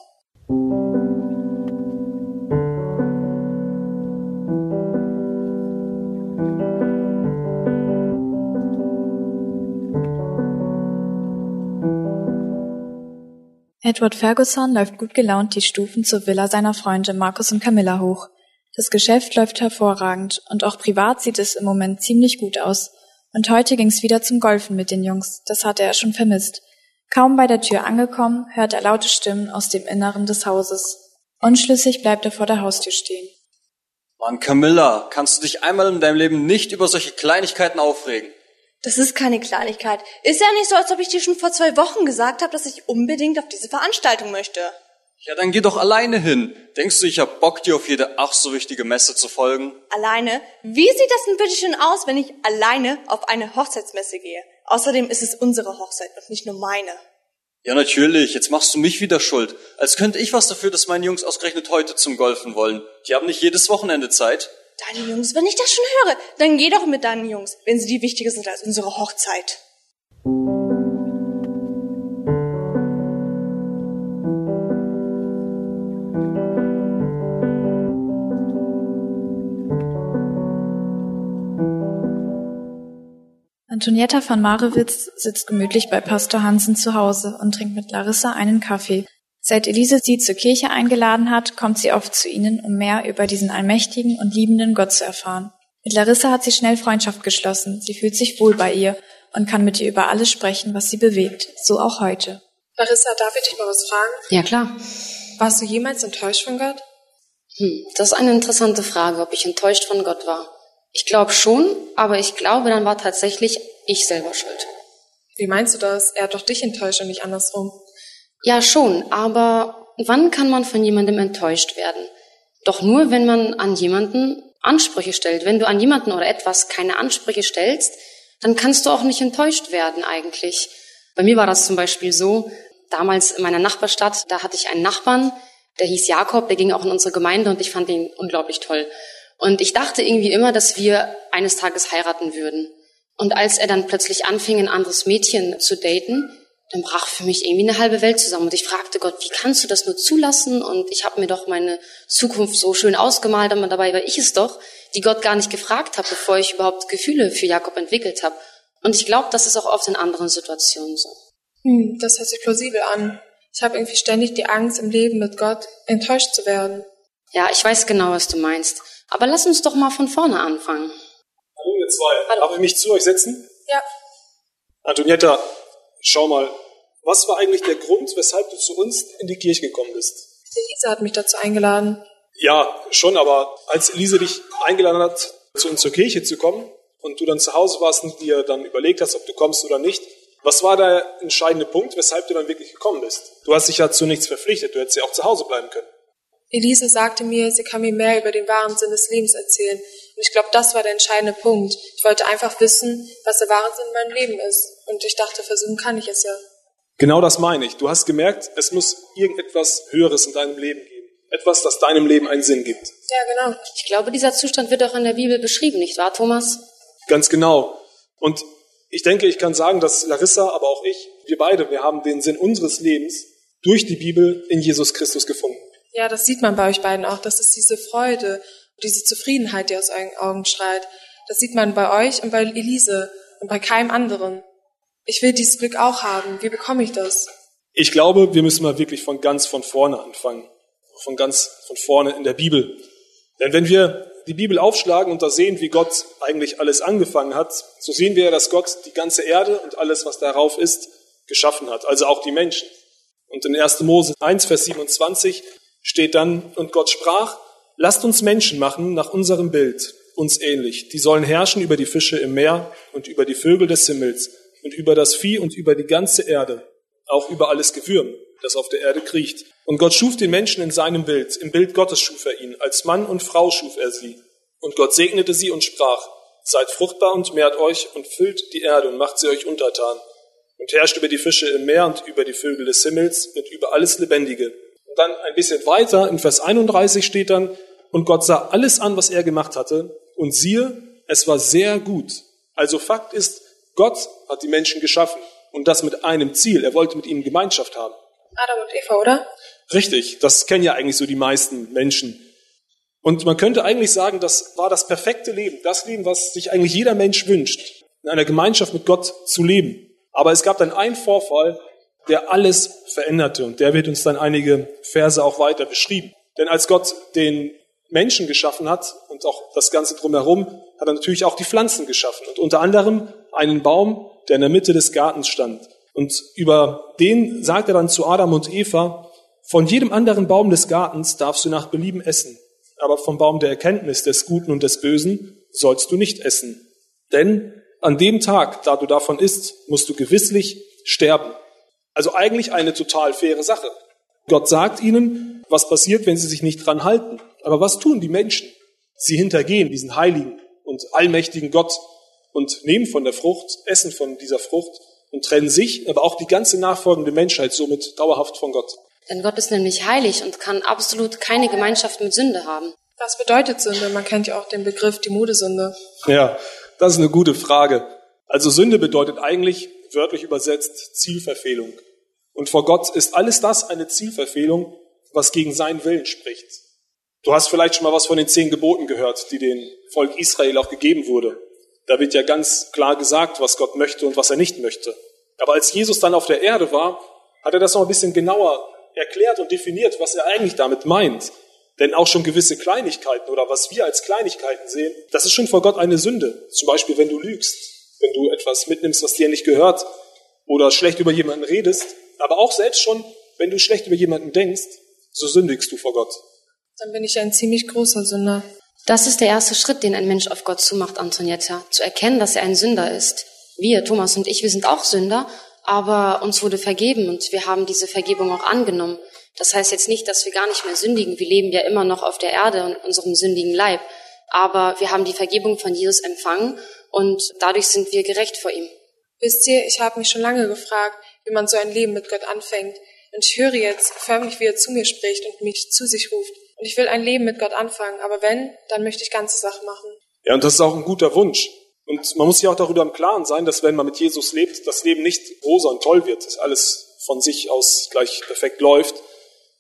Edward Ferguson läuft gut gelaunt die Stufen zur Villa seiner Freunde Markus und Camilla hoch. Das Geschäft läuft hervorragend und auch privat sieht es im Moment ziemlich gut aus. Und heute ging's wieder zum Golfen mit den Jungs, das hatte er schon vermisst. Kaum bei der Tür angekommen, hört er laute Stimmen aus dem Inneren des Hauses. Unschlüssig bleibt er vor der Haustür stehen. Mann, Camilla, kannst du dich einmal in deinem Leben nicht über solche Kleinigkeiten aufregen? Das ist keine Kleinigkeit. Ist ja nicht so, als ob ich dir schon vor zwei Wochen gesagt habe, dass ich unbedingt auf diese Veranstaltung möchte. Ja, dann geh doch alleine hin. Denkst du, ich hab Bock, dir auf jede ach so wichtige Messe zu folgen? Alleine? Wie sieht das denn bitte schön aus, wenn ich alleine auf eine Hochzeitsmesse gehe? Außerdem ist es unsere Hochzeit und nicht nur meine. Ja, natürlich. Jetzt machst du mich wieder schuld. Als könnte ich was dafür, dass meine Jungs ausgerechnet heute zum Golfen wollen. Die haben nicht jedes Wochenende Zeit. Deine Jungs, wenn ich das schon höre, dann geh doch mit deinen Jungs, wenn sie dir wichtiger sind als unsere Hochzeit. Antonietta von Marewitz sitzt gemütlich bei Pastor Hansen zu Hause und trinkt mit Larissa einen Kaffee. Seit Elise sie zur Kirche eingeladen hat, kommt sie oft zu ihnen, um mehr über diesen allmächtigen und liebenden Gott zu erfahren. Mit Larissa hat sie schnell Freundschaft geschlossen. Sie fühlt sich wohl bei ihr und kann mit ihr über alles sprechen, was sie bewegt. So auch heute. Larissa, darf ich dich mal was fragen? Ja, klar. Warst du jemals enttäuscht von Gott? Hm, das ist eine interessante Frage, ob ich enttäuscht von Gott war. Ich glaube schon, aber ich glaube, dann war tatsächlich ich selber schuld. Wie meinst du das? Er hat doch dich enttäuscht und nicht andersrum. Ja, schon, aber wann kann man von jemandem enttäuscht werden? Doch nur, wenn man an jemanden Ansprüche stellt. Wenn du an jemanden oder etwas keine Ansprüche stellst, dann kannst du auch nicht enttäuscht werden eigentlich. Bei mir war das zum Beispiel so, damals in meiner Nachbarstadt, da hatte ich einen Nachbarn, der hieß Jakob, der ging auch in unsere Gemeinde und ich fand ihn unglaublich toll. Und ich dachte irgendwie immer, dass wir eines Tages heiraten würden. Und als er dann plötzlich anfing, ein anderes Mädchen zu daten, dann brach für mich irgendwie eine halbe Welt zusammen. Und ich fragte Gott, wie kannst du das nur zulassen? Und ich habe mir doch meine Zukunft so schön ausgemalt, aber dabei war ich es doch, die Gott gar nicht gefragt habe, bevor ich überhaupt Gefühle für Jakob entwickelt habe. Und ich glaube, das ist auch oft in anderen Situationen so. Hm, das hört sich plausibel an. Ich habe irgendwie ständig die Angst im Leben mit Gott enttäuscht zu werden. Ja, ich weiß genau, was du meinst. Aber lass uns doch mal von vorne anfangen. Hallo ihr zwei. Hallo. Darf ich mich zu euch setzen? Ja. Antonietta, schau mal, was war eigentlich der Grund, weshalb du zu uns in die Kirche gekommen bist? Elise hat mich dazu eingeladen. Ja, schon, aber als Elise dich eingeladen hat, zu uns zur Kirche zu kommen und du dann zu Hause warst und dir dann überlegt hast, ob du kommst oder nicht, was war der entscheidende Punkt, weshalb du dann wirklich gekommen bist? Du hast dich ja zu nichts verpflichtet, du hättest ja auch zu Hause bleiben können. Elise sagte mir, sie kann mir mehr über den wahren Sinn des Lebens erzählen. Und ich glaube, das war der entscheidende Punkt. Ich wollte einfach wissen, was der wahre Sinn in meinem Leben ist. Und ich dachte, versuchen kann ich es ja. Genau das meine ich. Du hast gemerkt, es muss irgendetwas Höheres in deinem Leben geben. Etwas, das deinem Leben einen Sinn gibt. Ja, genau. Ich glaube, dieser Zustand wird auch in der Bibel beschrieben, nicht wahr, Thomas? Ganz genau. Und ich denke, ich kann sagen, dass Larissa, aber auch ich, wir beide, wir haben den Sinn unseres Lebens durch die Bibel in Jesus Christus gefunden. Ja, das sieht man bei euch beiden auch. Das ist diese Freude, diese Zufriedenheit, die aus euren Augen schreit. Das sieht man bei euch und bei Elise und bei keinem anderen. Ich will dieses Glück auch haben. Wie bekomme ich das? Ich glaube, wir müssen mal wirklich von ganz von vorne anfangen. Von ganz von vorne in der Bibel. Denn wenn wir die Bibel aufschlagen und da sehen, wie Gott eigentlich alles angefangen hat, so sehen wir ja, dass Gott die ganze Erde und alles, was darauf ist, geschaffen hat. Also auch die Menschen. Und in 1. Mose 1, Vers 27 steht dann, und Gott sprach, lasst uns Menschen machen nach unserem Bild, uns ähnlich. Die sollen herrschen über die Fische im Meer und über die Vögel des Himmels und über das Vieh und über die ganze Erde, auch über alles Gewürm, das auf der Erde kriecht. Und Gott schuf den Menschen in seinem Bild, im Bild Gottes schuf er ihn, als Mann und Frau schuf er sie. Und Gott segnete sie und sprach, seid fruchtbar und mehrt euch und füllt die Erde und macht sie euch untertan und herrscht über die Fische im Meer und über die Vögel des Himmels und über alles Lebendige und dann ein bisschen weiter, in Vers 31 steht dann, und Gott sah alles an, was er gemacht hatte, und siehe, es war sehr gut. Also Fakt ist, Gott hat die Menschen geschaffen und das mit einem Ziel. Er wollte mit ihnen Gemeinschaft haben. Adam und Eva, oder? Richtig, das kennen ja eigentlich so die meisten Menschen. Und man könnte eigentlich sagen, das war das perfekte Leben, das Leben, was sich eigentlich jeder Mensch wünscht, in einer Gemeinschaft mit Gott zu leben. Aber es gab dann einen Vorfall, der alles veränderte. Und der wird uns dann einige Verse auch weiter beschrieben. Denn als Gott den Menschen geschaffen hat und auch das Ganze drumherum, hat er natürlich auch die Pflanzen geschaffen. Und unter anderem einen Baum, der in der Mitte des Gartens stand. Und über den sagt er dann zu Adam und Eva, von jedem anderen Baum des Gartens darfst du nach Belieben essen. aber vom Baum der Erkenntnis des Guten und des Bösen sollst du nicht essen. Denn an dem Tag, da du davon isst, musst du gewisslich sterben. Also eigentlich eine total faire Sache. Gott sagt ihnen, was passiert, wenn sie sich nicht dran halten. Aber was tun die Menschen? Sie hintergehen diesen heiligen und allmächtigen Gott und nehmen von der Frucht, essen von dieser Frucht und trennen sich, aber auch die ganze nachfolgende Menschheit somit dauerhaft von Gott. Denn Gott ist nämlich heilig und kann absolut keine Gemeinschaft mit Sünde haben. Was bedeutet Sünde? Man kennt ja auch den Begriff die Modesünde. Ja, das ist eine gute Frage. Also Sünde bedeutet eigentlich, wörtlich übersetzt, Zielverfehlung. Und vor Gott ist alles das eine Zielverfehlung, was gegen seinen Willen spricht. Du hast vielleicht schon mal was von den zehn Geboten gehört, die dem Volk Israel auch gegeben wurde. Da wird ja ganz klar gesagt, was Gott möchte und was er nicht möchte. Aber als Jesus dann auf der Erde war, hat er das noch ein bisschen genauer erklärt und definiert, was er eigentlich damit meint. Denn auch schon gewisse Kleinigkeiten oder was wir als Kleinigkeiten sehen, das ist schon vor Gott eine Sünde. Zum Beispiel, wenn du lügst, wenn du etwas mitnimmst, was dir nicht gehört oder schlecht über jemanden redest. Aber auch selbst schon, wenn du schlecht über jemanden denkst, so sündigst du vor Gott. Dann bin ich ein ziemlich großer Sünder. Das ist der erste Schritt, den ein Mensch auf Gott zumacht, Antonietta, zu erkennen, dass er ein Sünder ist. Wir, Thomas und ich, wir sind auch Sünder, aber uns wurde vergeben und wir haben diese Vergebung auch angenommen. Das heißt jetzt nicht, dass wir gar nicht mehr sündigen. Wir leben ja immer noch auf der Erde und unserem sündigen Leib. Aber wir haben die Vergebung von Jesus empfangen und dadurch sind wir gerecht vor ihm. Wisst ihr, ich habe mich schon lange gefragt, wie man so ein Leben mit Gott anfängt. Und ich höre jetzt förmlich, wie er zu mir spricht und mich zu sich ruft. Und ich will ein Leben mit Gott anfangen, aber wenn, dann möchte ich ganze Sachen machen. Ja, und das ist auch ein guter Wunsch. Und man muss sich auch darüber im Klaren sein, dass wenn man mit Jesus lebt, das Leben nicht rosa und toll wird, dass alles von sich aus gleich perfekt läuft.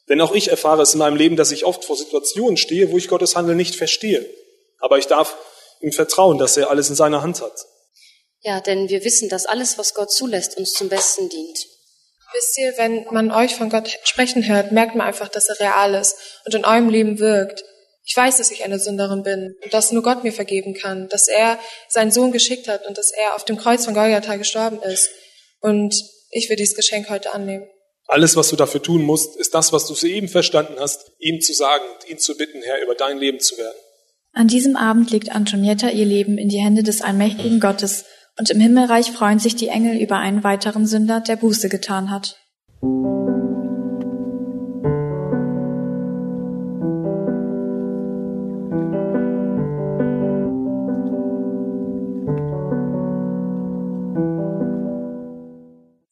Denn auch ich erfahre es in meinem Leben, dass ich oft vor Situationen stehe, wo ich Gottes Handeln nicht verstehe. Aber ich darf ihm vertrauen, dass er alles in seiner Hand hat. Ja, denn wir wissen, dass alles, was Gott zulässt, uns zum Besten dient. Wisst ihr, wenn man euch von Gott sprechen hört, merkt man einfach, dass er real ist und in eurem Leben wirkt. Ich weiß, dass ich eine Sünderin bin und dass nur Gott mir vergeben kann, dass er seinen Sohn geschickt hat und dass er auf dem Kreuz von Golgatha gestorben ist. Und ich will dieses Geschenk heute annehmen. Alles, was du dafür tun musst, ist das, was du soeben verstanden hast, ihm zu sagen und ihn zu bitten, Herr, über dein Leben zu werden. An diesem Abend legt Antonietta ihr Leben in die Hände des allmächtigen Gottes und im Himmelreich freuen sich die Engel über einen weiteren Sünder, der Buße getan hat.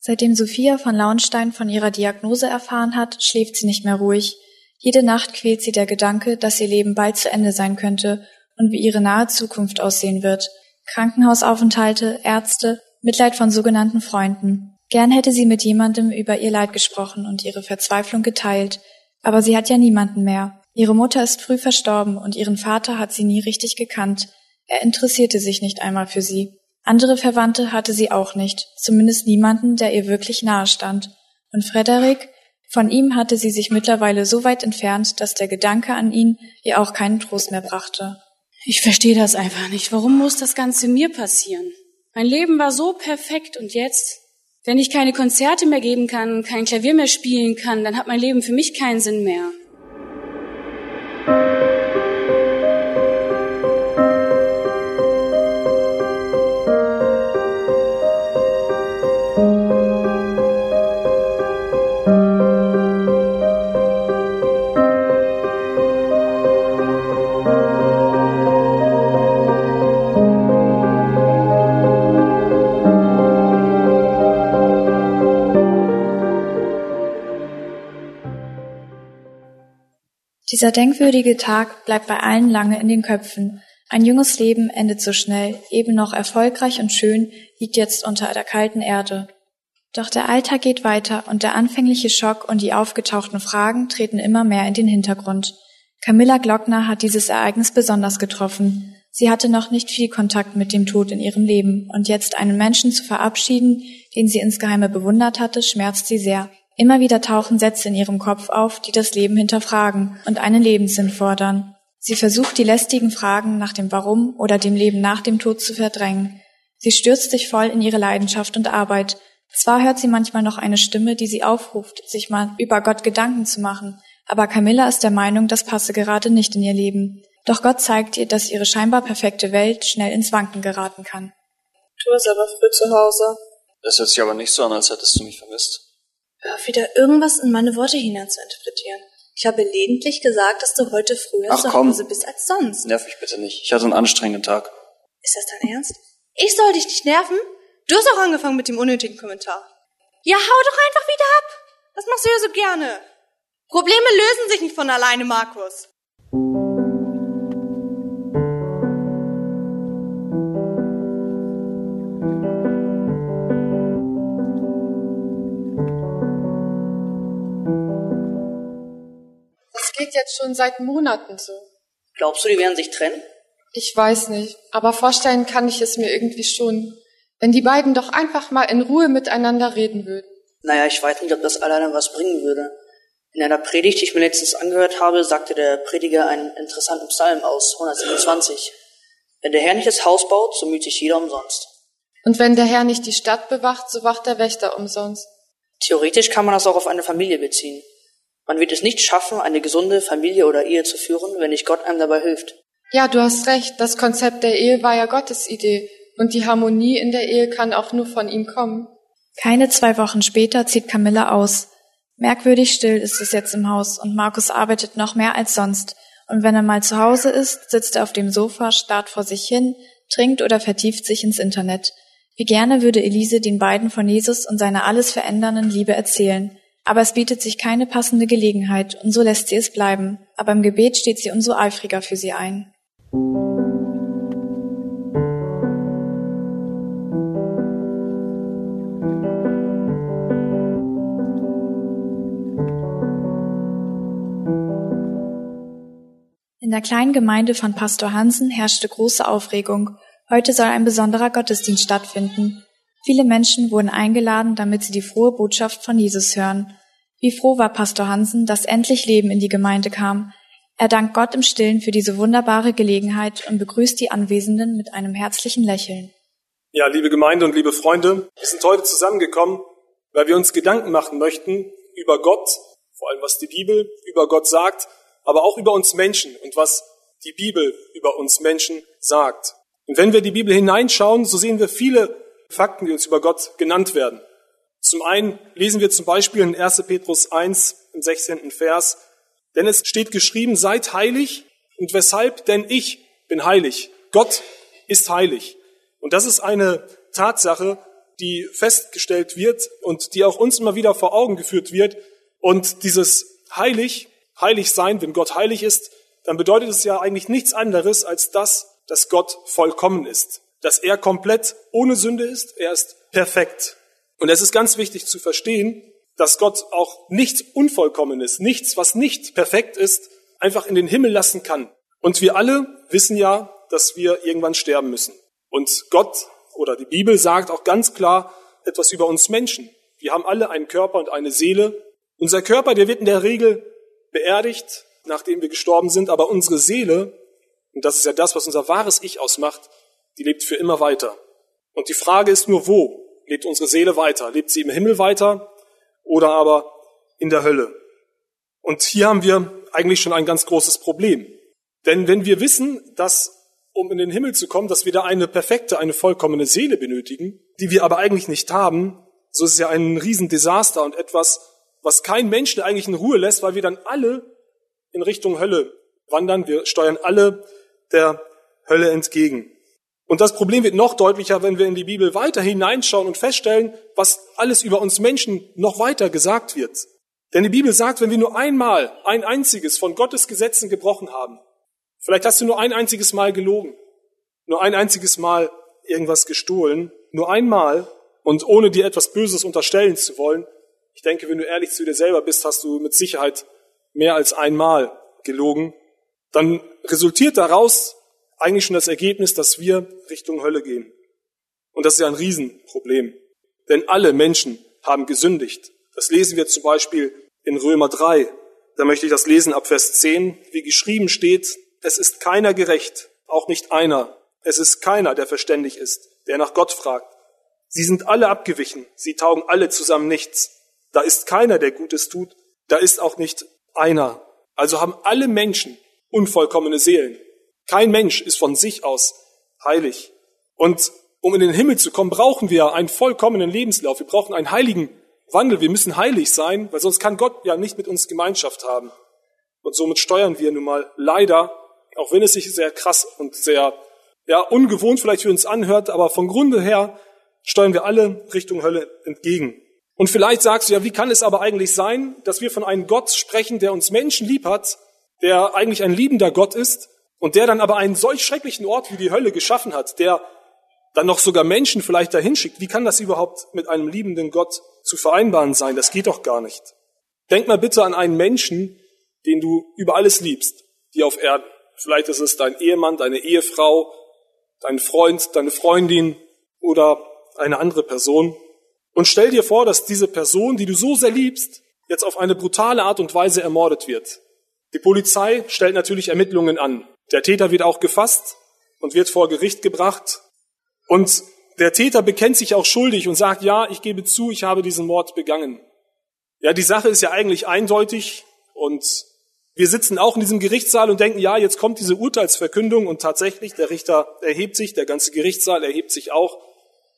Seitdem Sophia von Launstein von ihrer Diagnose erfahren hat, schläft sie nicht mehr ruhig. Jede Nacht quält sie der Gedanke, dass ihr Leben bald zu Ende sein könnte und wie ihre nahe Zukunft aussehen wird. Krankenhausaufenthalte, Ärzte, Mitleid von sogenannten Freunden. Gern hätte sie mit jemandem über ihr Leid gesprochen und ihre Verzweiflung geteilt, aber sie hat ja niemanden mehr. Ihre Mutter ist früh verstorben und ihren Vater hat sie nie richtig gekannt. Er interessierte sich nicht einmal für sie. Andere Verwandte hatte sie auch nicht, zumindest niemanden, der ihr wirklich nahe stand. Und Frederik, von ihm hatte sie sich mittlerweile so weit entfernt, dass der Gedanke an ihn ihr auch keinen Trost mehr brachte. Ich verstehe das einfach nicht. Warum muss das Ganze mir passieren? Mein Leben war so perfekt und jetzt, wenn ich keine Konzerte mehr geben kann, kein Klavier mehr spielen kann, dann hat mein Leben für mich keinen Sinn mehr. Dieser denkwürdige Tag bleibt bei allen lange in den Köpfen. Ein junges Leben endet so schnell, eben noch erfolgreich und schön, liegt jetzt unter der kalten Erde. Doch der Alltag geht weiter und der anfängliche Schock und die aufgetauchten Fragen treten immer mehr in den Hintergrund. Camilla Glockner hat dieses Ereignis besonders getroffen. Sie hatte noch nicht viel Kontakt mit dem Tod in ihrem Leben und jetzt einen Menschen zu verabschieden, den sie insgeheime bewundert hatte, schmerzt sie sehr. Immer wieder tauchen Sätze in ihrem Kopf auf, die das Leben hinterfragen und einen Lebenssinn fordern. Sie versucht die lästigen Fragen nach dem Warum oder dem Leben nach dem Tod zu verdrängen. Sie stürzt sich voll in ihre Leidenschaft und Arbeit. Zwar hört sie manchmal noch eine Stimme, die sie aufruft, sich mal über Gott Gedanken zu machen, Aber Camilla ist der Meinung, das passe gerade nicht in ihr Leben. Doch Gott zeigt ihr, dass ihre scheinbar perfekte Welt schnell ins Wanken geraten kann. Du bist aber früh zu Hause. Das hört sich aber nicht so an, als hättest du mich vermisst. Hör wieder irgendwas in meine Worte hinein zu interpretieren. Ich habe lediglich gesagt, dass du heute früher Ach, zu komm. Hause bist als sonst. Nerv mich bitte nicht. Ich hatte einen anstrengenden Tag. Ist das dein Ernst? Ich soll dich nicht nerven? Du hast auch angefangen mit dem unnötigen Kommentar. Ja, hau doch einfach wieder ab. Das machst du ja so gerne. Probleme lösen sich nicht von alleine, Markus. Geht jetzt schon seit Monaten so. Glaubst du, die werden sich trennen? Ich weiß nicht, aber vorstellen kann ich es mir irgendwie schon, wenn die beiden doch einfach mal in Ruhe miteinander reden würden. Naja, ich weiß nicht, ob das alleine was bringen würde. In einer Predigt, die ich mir letztens angehört habe, sagte der Prediger einen interessanten Psalm aus, 127. Wenn der Herr nicht das Haus baut, so müht sich jeder umsonst. Und wenn der Herr nicht die Stadt bewacht, so wacht der Wächter umsonst. Theoretisch kann man das auch auf eine Familie beziehen. Man wird es nicht schaffen, eine gesunde Familie oder Ehe zu führen, wenn nicht Gott einem dabei hilft. Ja, du hast recht, das Konzept der Ehe war ja Gottes Idee. Und die Harmonie in der Ehe kann auch nur von ihm kommen. Keine zwei Wochen später zieht Camilla aus. Merkwürdig still ist es jetzt im Haus und Markus arbeitet noch mehr als sonst. Und wenn er mal zu Hause ist, sitzt er auf dem Sofa, starrt vor sich hin, trinkt oder vertieft sich ins Internet. Wie gerne würde Elise den beiden von Jesus und seiner alles verändernden Liebe erzählen. Aber es bietet sich keine passende Gelegenheit und so lässt sie es bleiben. Aber im Gebet steht sie umso eifriger für sie ein. In der kleinen Gemeinde von Pastor Hansen herrschte große Aufregung. Heute soll ein besonderer Gottesdienst stattfinden. Viele Menschen wurden eingeladen, damit sie die frohe Botschaft von Jesus hören. Wie froh war Pastor Hansen, dass endlich Leben in die Gemeinde kam. Er dankt Gott im Stillen für diese wunderbare Gelegenheit und begrüßt die Anwesenden mit einem herzlichen Lächeln. Ja, liebe Gemeinde und liebe Freunde, wir sind heute zusammengekommen, weil wir uns Gedanken machen möchten über Gott, vor allem was die Bibel über Gott sagt, aber auch über uns Menschen und was die Bibel über uns Menschen sagt. Und wenn wir die Bibel hineinschauen, so sehen wir viele Fakten, die uns über Gott genannt werden. Zum einen lesen wir zum Beispiel in 1. Petrus 1 im 16. Vers, denn es steht geschrieben, seid heilig und weshalb? Denn ich bin heilig. Gott ist heilig. Und das ist eine Tatsache, die festgestellt wird und die auch uns immer wieder vor Augen geführt wird. Und dieses heilig, heilig sein, wenn Gott heilig ist, dann bedeutet es ja eigentlich nichts anderes als das, dass Gott vollkommen ist. Dass er komplett ohne Sünde ist. Er ist perfekt. Und es ist ganz wichtig zu verstehen, dass Gott auch nichts Unvollkommenes, nichts, was nicht perfekt ist, einfach in den Himmel lassen kann. Und wir alle wissen ja, dass wir irgendwann sterben müssen. Und Gott oder die Bibel sagt auch ganz klar etwas über uns Menschen. Wir haben alle einen Körper und eine Seele. Unser Körper, der wird in der Regel beerdigt, nachdem wir gestorben sind, aber unsere Seele, und das ist ja das, was unser wahres Ich ausmacht, die lebt für immer weiter. Und die Frage ist nur, wo lebt unsere Seele weiter? Lebt sie im Himmel weiter oder aber in der Hölle? Und hier haben wir eigentlich schon ein ganz großes Problem. Denn wenn wir wissen, dass um in den Himmel zu kommen, dass wir da eine perfekte, eine vollkommene Seele benötigen, die wir aber eigentlich nicht haben, so ist es ja ein Riesendesaster und etwas, was kein Mensch eigentlich in Ruhe lässt, weil wir dann alle in Richtung Hölle wandern. Wir steuern alle der Hölle entgegen. Und das Problem wird noch deutlicher, wenn wir in die Bibel weiter hineinschauen und feststellen, was alles über uns Menschen noch weiter gesagt wird. Denn die Bibel sagt, wenn wir nur einmal ein einziges von Gottes Gesetzen gebrochen haben, vielleicht hast du nur ein einziges Mal gelogen, nur ein einziges Mal irgendwas gestohlen, nur einmal und ohne dir etwas Böses unterstellen zu wollen, ich denke, wenn du ehrlich zu dir selber bist, hast du mit Sicherheit mehr als einmal gelogen, dann resultiert daraus eigentlich schon das Ergebnis, dass wir Richtung Hölle gehen. Und das ist ja ein Riesenproblem. Denn alle Menschen haben gesündigt. Das lesen wir zum Beispiel in Römer 3. Da möchte ich das lesen ab Vers 10, wie geschrieben steht, es ist keiner gerecht, auch nicht einer. Es ist keiner, der verständig ist, der nach Gott fragt. Sie sind alle abgewichen, sie taugen alle zusammen nichts. Da ist keiner, der Gutes tut, da ist auch nicht einer. Also haben alle Menschen unvollkommene Seelen. Kein Mensch ist von sich aus heilig. Und um in den Himmel zu kommen, brauchen wir einen vollkommenen Lebenslauf. Wir brauchen einen heiligen Wandel. Wir müssen heilig sein, weil sonst kann Gott ja nicht mit uns Gemeinschaft haben. Und somit steuern wir nun mal leider, auch wenn es sich sehr krass und sehr ja, ungewohnt vielleicht für uns anhört, aber vom Grunde her steuern wir alle Richtung Hölle entgegen. Und vielleicht sagst du ja, wie kann es aber eigentlich sein, dass wir von einem Gott sprechen, der uns Menschen lieb hat, der eigentlich ein liebender Gott ist und der dann aber einen solch schrecklichen Ort wie die Hölle geschaffen hat, der dann noch sogar Menschen vielleicht dahin schickt. Wie kann das überhaupt mit einem liebenden Gott zu vereinbaren sein? Das geht doch gar nicht. Denk mal bitte an einen Menschen, den du über alles liebst, die auf Erden. Vielleicht ist es dein Ehemann, deine Ehefrau, dein Freund, deine Freundin oder eine andere Person. Und stell dir vor, dass diese Person, die du so sehr liebst, jetzt auf eine brutale Art und Weise ermordet wird. Die Polizei stellt natürlich Ermittlungen an. Der Täter wird auch gefasst und wird vor Gericht gebracht. Und der Täter bekennt sich auch schuldig und sagt, ja, ich gebe zu, ich habe diesen Mord begangen. Ja, die Sache ist ja eigentlich eindeutig und wir sitzen auch in diesem Gerichtssaal und denken, ja, jetzt kommt diese Urteilsverkündung und tatsächlich, der Richter erhebt sich, der ganze Gerichtssaal erhebt sich auch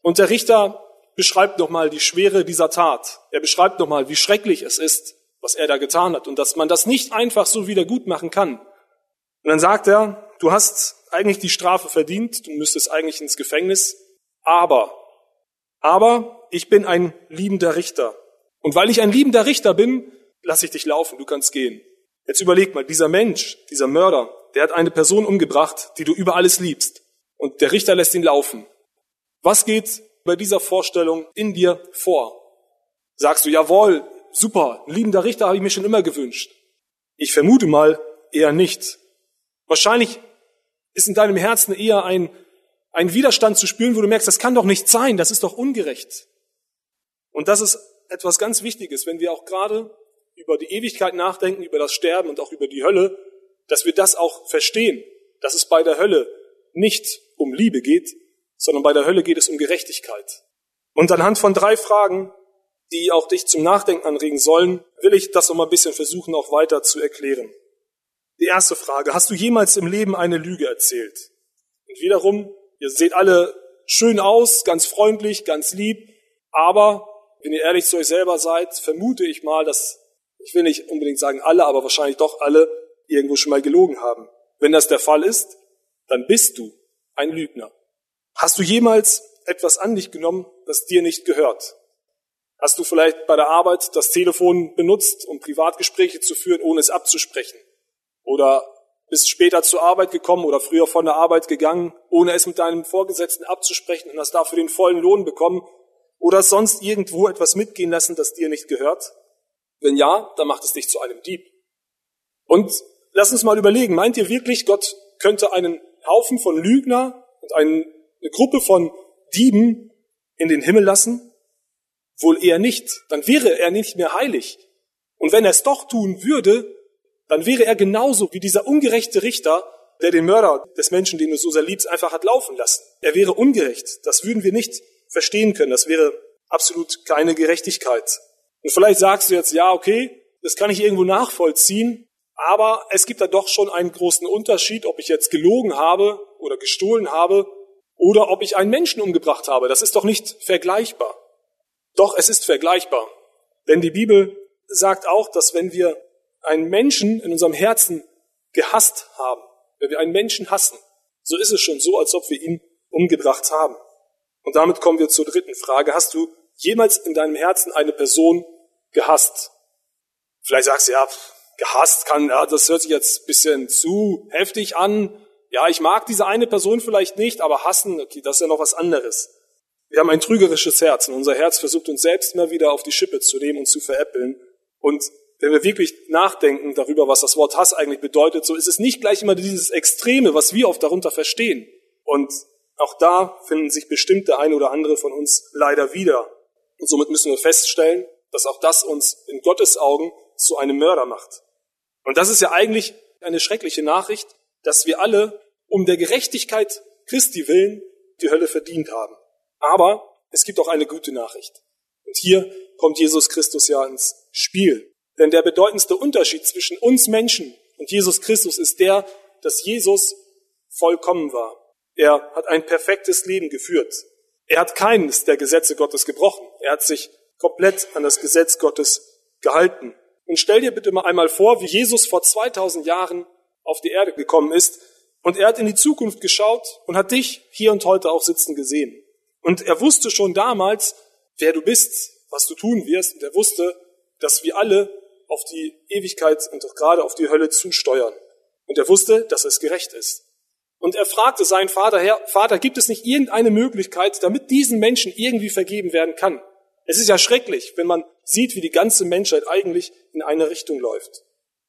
und der Richter beschreibt nochmal die Schwere dieser Tat. Er beschreibt nochmal, wie schrecklich es ist, was er da getan hat und dass man das nicht einfach so wieder gut machen kann. Und dann sagt er, du hast eigentlich die Strafe verdient, du müsstest eigentlich ins Gefängnis, aber, aber ich bin ein liebender Richter. Und weil ich ein liebender Richter bin, lasse ich dich laufen, du kannst gehen. Jetzt überleg mal, dieser Mensch, dieser Mörder, der hat eine Person umgebracht, die du über alles liebst. Und der Richter lässt ihn laufen. Was geht bei dieser Vorstellung in dir vor? Sagst du, jawohl, super, liebender Richter habe ich mir schon immer gewünscht. Ich vermute mal eher nicht. Wahrscheinlich ist in deinem Herzen eher ein, ein Widerstand zu spüren, wo du merkst, das kann doch nicht sein, das ist doch ungerecht. Und das ist etwas ganz Wichtiges, wenn wir auch gerade über die Ewigkeit nachdenken, über das Sterben und auch über die Hölle, dass wir das auch verstehen, dass es bei der Hölle nicht um Liebe geht, sondern bei der Hölle geht es um Gerechtigkeit. Und anhand von drei Fragen die auch dich zum Nachdenken anregen sollen, will ich das noch mal ein bisschen versuchen, auch weiter zu erklären. Die erste Frage, hast du jemals im Leben eine Lüge erzählt? Und wiederum, ihr seht alle schön aus, ganz freundlich, ganz lieb, aber wenn ihr ehrlich zu euch selber seid, vermute ich mal, dass, ich will nicht unbedingt sagen alle, aber wahrscheinlich doch alle irgendwo schon mal gelogen haben. Wenn das der Fall ist, dann bist du ein Lügner. Hast du jemals etwas an dich genommen, das dir nicht gehört? Hast du vielleicht bei der Arbeit das Telefon benutzt, um Privatgespräche zu führen, ohne es abzusprechen? Oder bist später zur Arbeit gekommen oder früher von der Arbeit gegangen, ohne es mit deinem Vorgesetzten abzusprechen und hast dafür den vollen Lohn bekommen? Oder sonst irgendwo etwas mitgehen lassen, das dir nicht gehört? Wenn ja, dann macht es dich zu einem Dieb. Und lass uns mal überlegen, meint ihr wirklich, Gott könnte einen Haufen von Lügner und eine Gruppe von Dieben in den Himmel lassen? Wohl eher nicht. Dann wäre er nicht mehr heilig. Und wenn er es doch tun würde, dann wäre er genauso wie dieser ungerechte Richter, der den Mörder des Menschen, den du so sehr liebst, einfach hat laufen lassen. Er wäre ungerecht. Das würden wir nicht verstehen können. Das wäre absolut keine Gerechtigkeit. Und vielleicht sagst du jetzt, ja, okay, das kann ich irgendwo nachvollziehen, aber es gibt da doch schon einen großen Unterschied, ob ich jetzt gelogen habe oder gestohlen habe oder ob ich einen Menschen umgebracht habe. Das ist doch nicht vergleichbar. Doch es ist vergleichbar. Denn die Bibel sagt auch, dass wenn wir einen Menschen in unserem Herzen gehasst haben, wenn wir einen Menschen hassen, so ist es schon so, als ob wir ihn umgebracht haben. Und damit kommen wir zur dritten Frage. Hast du jemals in deinem Herzen eine Person gehasst? Vielleicht sagst du, ja, gehasst kann, ja, das hört sich jetzt ein bisschen zu heftig an. Ja, ich mag diese eine Person vielleicht nicht, aber hassen, okay, das ist ja noch was anderes. Wir haben ein trügerisches Herz und unser Herz versucht uns selbst immer wieder auf die Schippe zu nehmen und zu veräppeln. Und wenn wir wirklich nachdenken darüber, was das Wort Hass eigentlich bedeutet, so ist es nicht gleich immer dieses Extreme, was wir oft darunter verstehen. Und auch da finden sich bestimmt der eine oder andere von uns leider wieder. Und somit müssen wir feststellen, dass auch das uns in Gottes Augen zu einem Mörder macht. Und das ist ja eigentlich eine schreckliche Nachricht, dass wir alle um der Gerechtigkeit Christi willen die Hölle verdient haben. Aber es gibt auch eine gute Nachricht. Und hier kommt Jesus Christus ja ins Spiel. Denn der bedeutendste Unterschied zwischen uns Menschen und Jesus Christus ist der, dass Jesus vollkommen war. Er hat ein perfektes Leben geführt. Er hat keines der Gesetze Gottes gebrochen. Er hat sich komplett an das Gesetz Gottes gehalten. Und stell dir bitte mal einmal vor, wie Jesus vor 2000 Jahren auf die Erde gekommen ist und er hat in die Zukunft geschaut und hat dich hier und heute auch sitzen gesehen. Und er wusste schon damals, wer du bist, was du tun wirst. Und er wusste, dass wir alle auf die Ewigkeit und gerade auf die Hölle zusteuern. Und er wusste, dass es gerecht ist. Und er fragte seinen Vater, Herr, Vater, gibt es nicht irgendeine Möglichkeit, damit diesen Menschen irgendwie vergeben werden kann? Es ist ja schrecklich, wenn man sieht, wie die ganze Menschheit eigentlich in eine Richtung läuft.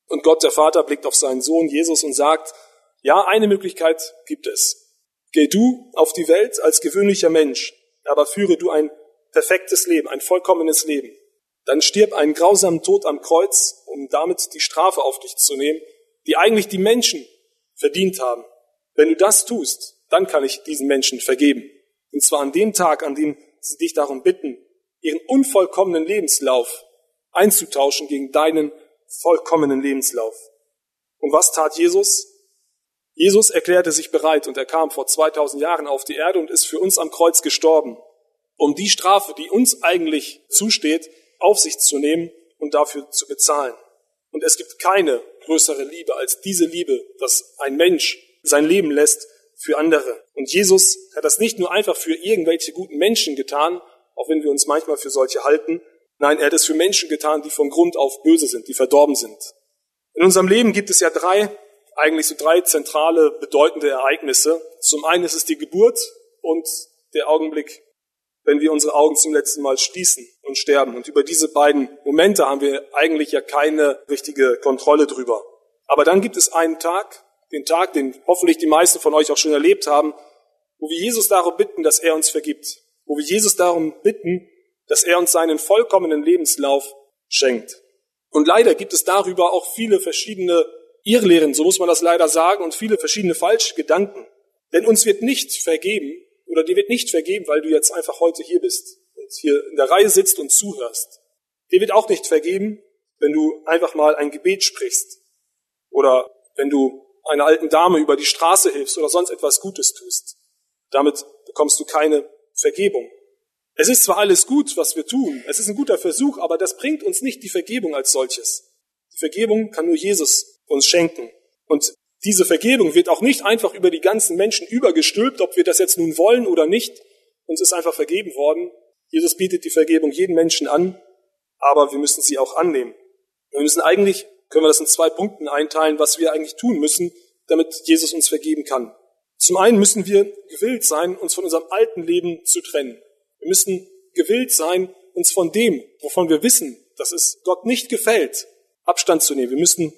Und Gott, der Vater, blickt auf seinen Sohn Jesus und sagt, ja, eine Möglichkeit gibt es. Geh du auf die Welt als gewöhnlicher Mensch, aber führe du ein perfektes Leben, ein vollkommenes Leben. Dann stirb einen grausamen Tod am Kreuz, um damit die Strafe auf dich zu nehmen, die eigentlich die Menschen verdient haben. Wenn du das tust, dann kann ich diesen Menschen vergeben. Und zwar an dem Tag, an dem sie dich darum bitten, ihren unvollkommenen Lebenslauf einzutauschen gegen deinen vollkommenen Lebenslauf. Und was tat Jesus? Jesus erklärte sich bereit und er kam vor 2000 Jahren auf die Erde und ist für uns am Kreuz gestorben, um die Strafe, die uns eigentlich zusteht, auf sich zu nehmen und dafür zu bezahlen. Und es gibt keine größere Liebe als diese Liebe, dass ein Mensch sein Leben lässt für andere. Und Jesus hat das nicht nur einfach für irgendwelche guten Menschen getan, auch wenn wir uns manchmal für solche halten. Nein, er hat es für Menschen getan, die von Grund auf böse sind, die verdorben sind. In unserem Leben gibt es ja drei, eigentlich so drei zentrale, bedeutende Ereignisse. Zum einen ist es die Geburt und der Augenblick, wenn wir unsere Augen zum letzten Mal schließen und sterben. Und über diese beiden Momente haben wir eigentlich ja keine richtige Kontrolle drüber. Aber dann gibt es einen Tag, den Tag, den hoffentlich die meisten von euch auch schon erlebt haben, wo wir Jesus darum bitten, dass er uns vergibt, wo wir Jesus darum bitten, dass er uns seinen vollkommenen Lebenslauf schenkt. Und leider gibt es darüber auch viele verschiedene Irrlehren, so muss man das leider sagen, und viele verschiedene falsche Gedanken. Denn uns wird nicht vergeben, oder dir wird nicht vergeben, weil du jetzt einfach heute hier bist hier in der Reihe sitzt und zuhörst. Dir wird auch nicht vergeben, wenn du einfach mal ein Gebet sprichst oder wenn du einer alten Dame über die Straße hilfst oder sonst etwas Gutes tust. Damit bekommst du keine Vergebung. Es ist zwar alles gut, was wir tun, es ist ein guter Versuch, aber das bringt uns nicht die Vergebung als solches. Die Vergebung kann nur Jesus uns schenken. Und diese Vergebung wird auch nicht einfach über die ganzen Menschen übergestülpt, ob wir das jetzt nun wollen oder nicht. Uns ist einfach vergeben worden. Jesus bietet die Vergebung jedem Menschen an, aber wir müssen sie auch annehmen. Wir müssen eigentlich können wir das in zwei Punkten einteilen, was wir eigentlich tun müssen, damit Jesus uns vergeben kann. Zum einen müssen wir gewillt sein, uns von unserem alten Leben zu trennen. Wir müssen gewillt sein, uns von dem, wovon wir wissen, dass es Gott nicht gefällt, Abstand zu nehmen. Wir müssen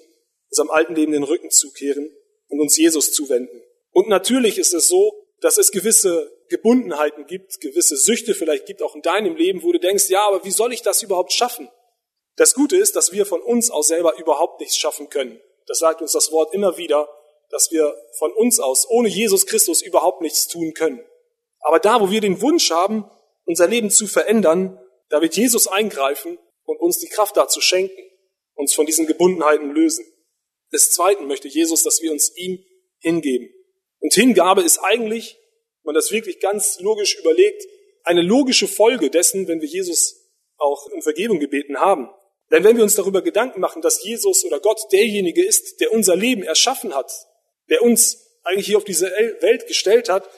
unserem alten Leben den Rücken zukehren und uns Jesus zuwenden. Und natürlich ist es so, dass es gewisse Gebundenheiten gibt, gewisse Süchte vielleicht gibt auch in deinem Leben, wo du denkst, ja, aber wie soll ich das überhaupt schaffen? Das Gute ist, dass wir von uns aus selber überhaupt nichts schaffen können. Das sagt uns das Wort immer wieder, dass wir von uns aus ohne Jesus Christus überhaupt nichts tun können. Aber da, wo wir den Wunsch haben, unser Leben zu verändern, da wird Jesus eingreifen und uns die Kraft dazu schenken, uns von diesen Gebundenheiten lösen. Des Zweiten möchte Jesus, dass wir uns ihm hingeben. Und Hingabe ist eigentlich, wenn man das wirklich ganz logisch überlegt, eine logische Folge dessen, wenn wir Jesus auch um Vergebung gebeten haben. Denn wenn wir uns darüber Gedanken machen, dass Jesus oder Gott derjenige ist, der unser Leben erschaffen hat, der uns eigentlich hier auf diese Welt gestellt hat,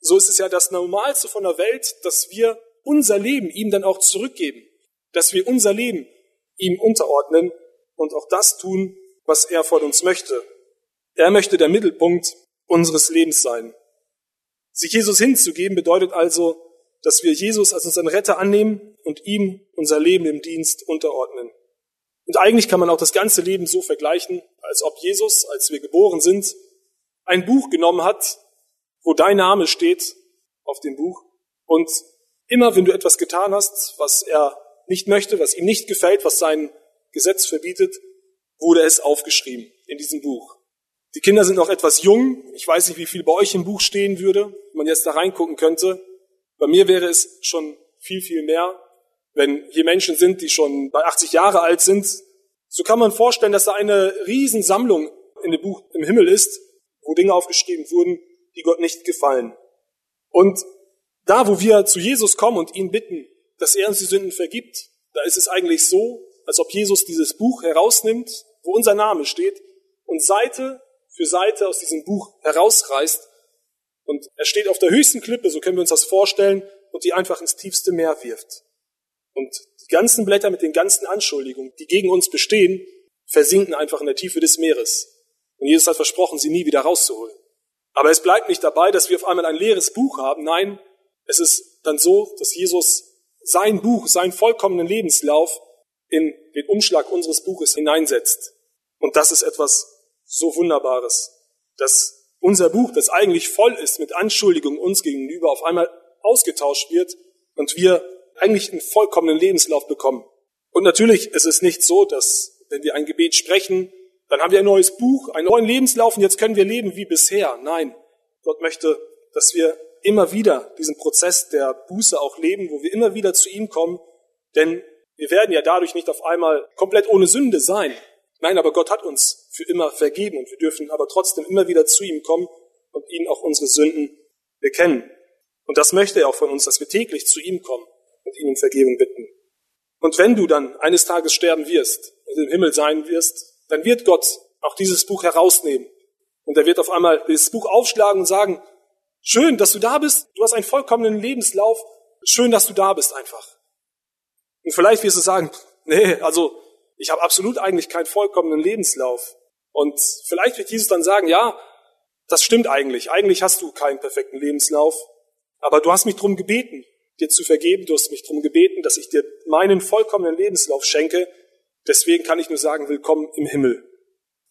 so ist es ja das Normalste von der Welt, dass wir unser Leben ihm dann auch zurückgeben, dass wir unser Leben ihm unterordnen und auch das tun, was er von uns möchte. Er möchte der Mittelpunkt unseres Lebens sein. Sich Jesus hinzugeben bedeutet also, dass wir Jesus als unseren Retter annehmen und ihm unser Leben im Dienst unterordnen. Und eigentlich kann man auch das ganze Leben so vergleichen, als ob Jesus, als wir geboren sind, ein Buch genommen hat, wo dein Name steht auf dem Buch. Und immer wenn du etwas getan hast, was er nicht möchte, was ihm nicht gefällt, was sein Gesetz verbietet, wurde es aufgeschrieben in diesem Buch. Die Kinder sind noch etwas jung. Ich weiß nicht, wie viel bei euch im Buch stehen würde, wenn man jetzt da reingucken könnte. Bei mir wäre es schon viel, viel mehr. Wenn hier Menschen sind, die schon bei 80 Jahre alt sind, so kann man vorstellen, dass da eine Riesensammlung in dem Buch im Himmel ist, wo Dinge aufgeschrieben wurden, die Gott nicht gefallen. Und da, wo wir zu Jesus kommen und ihn bitten, dass er uns die Sünden vergibt, da ist es eigentlich so, als ob Jesus dieses Buch herausnimmt, wo unser Name steht, und Seite für Seite aus diesem Buch herausreißt. Und er steht auf der höchsten Klippe, so können wir uns das vorstellen, und die einfach ins tiefste Meer wirft. Und die ganzen Blätter mit den ganzen Anschuldigungen, die gegen uns bestehen, versinken einfach in der Tiefe des Meeres. Und Jesus hat versprochen, sie nie wieder rauszuholen. Aber es bleibt nicht dabei, dass wir auf einmal ein leeres Buch haben. Nein, es ist dann so, dass Jesus sein Buch, seinen vollkommenen Lebenslauf in den Umschlag unseres Buches hineinsetzt. Und das ist etwas so Wunderbares, dass unser Buch, das eigentlich voll ist mit Anschuldigungen uns gegenüber, auf einmal ausgetauscht wird und wir eigentlich einen vollkommenen Lebenslauf bekommen. Und natürlich ist es nicht so, dass wenn wir ein Gebet sprechen, dann haben wir ein neues Buch, einen neuen Lebenslauf und jetzt können wir leben wie bisher. Nein, Gott möchte, dass wir immer wieder diesen Prozess der Buße auch leben, wo wir immer wieder zu ihm kommen, denn wir werden ja dadurch nicht auf einmal komplett ohne Sünde sein. Nein, aber Gott hat uns für immer vergeben und wir dürfen aber trotzdem immer wieder zu ihm kommen und ihn auch unsere Sünden bekennen. Und das möchte er auch von uns, dass wir täglich zu ihm kommen und ihn um Vergebung bitten. Und wenn du dann eines Tages sterben wirst und im Himmel sein wirst, dann wird Gott auch dieses Buch herausnehmen. Und er wird auf einmal dieses Buch aufschlagen und sagen, schön, dass du da bist, du hast einen vollkommenen Lebenslauf, schön, dass du da bist einfach. Und vielleicht wirst du sagen, nee, also ich habe absolut eigentlich keinen vollkommenen Lebenslauf. Und vielleicht wird Jesus dann sagen, ja, das stimmt eigentlich. Eigentlich hast du keinen perfekten Lebenslauf. Aber du hast mich darum gebeten, dir zu vergeben. Du hast mich darum gebeten, dass ich dir meinen vollkommenen Lebenslauf schenke. Deswegen kann ich nur sagen, willkommen im Himmel.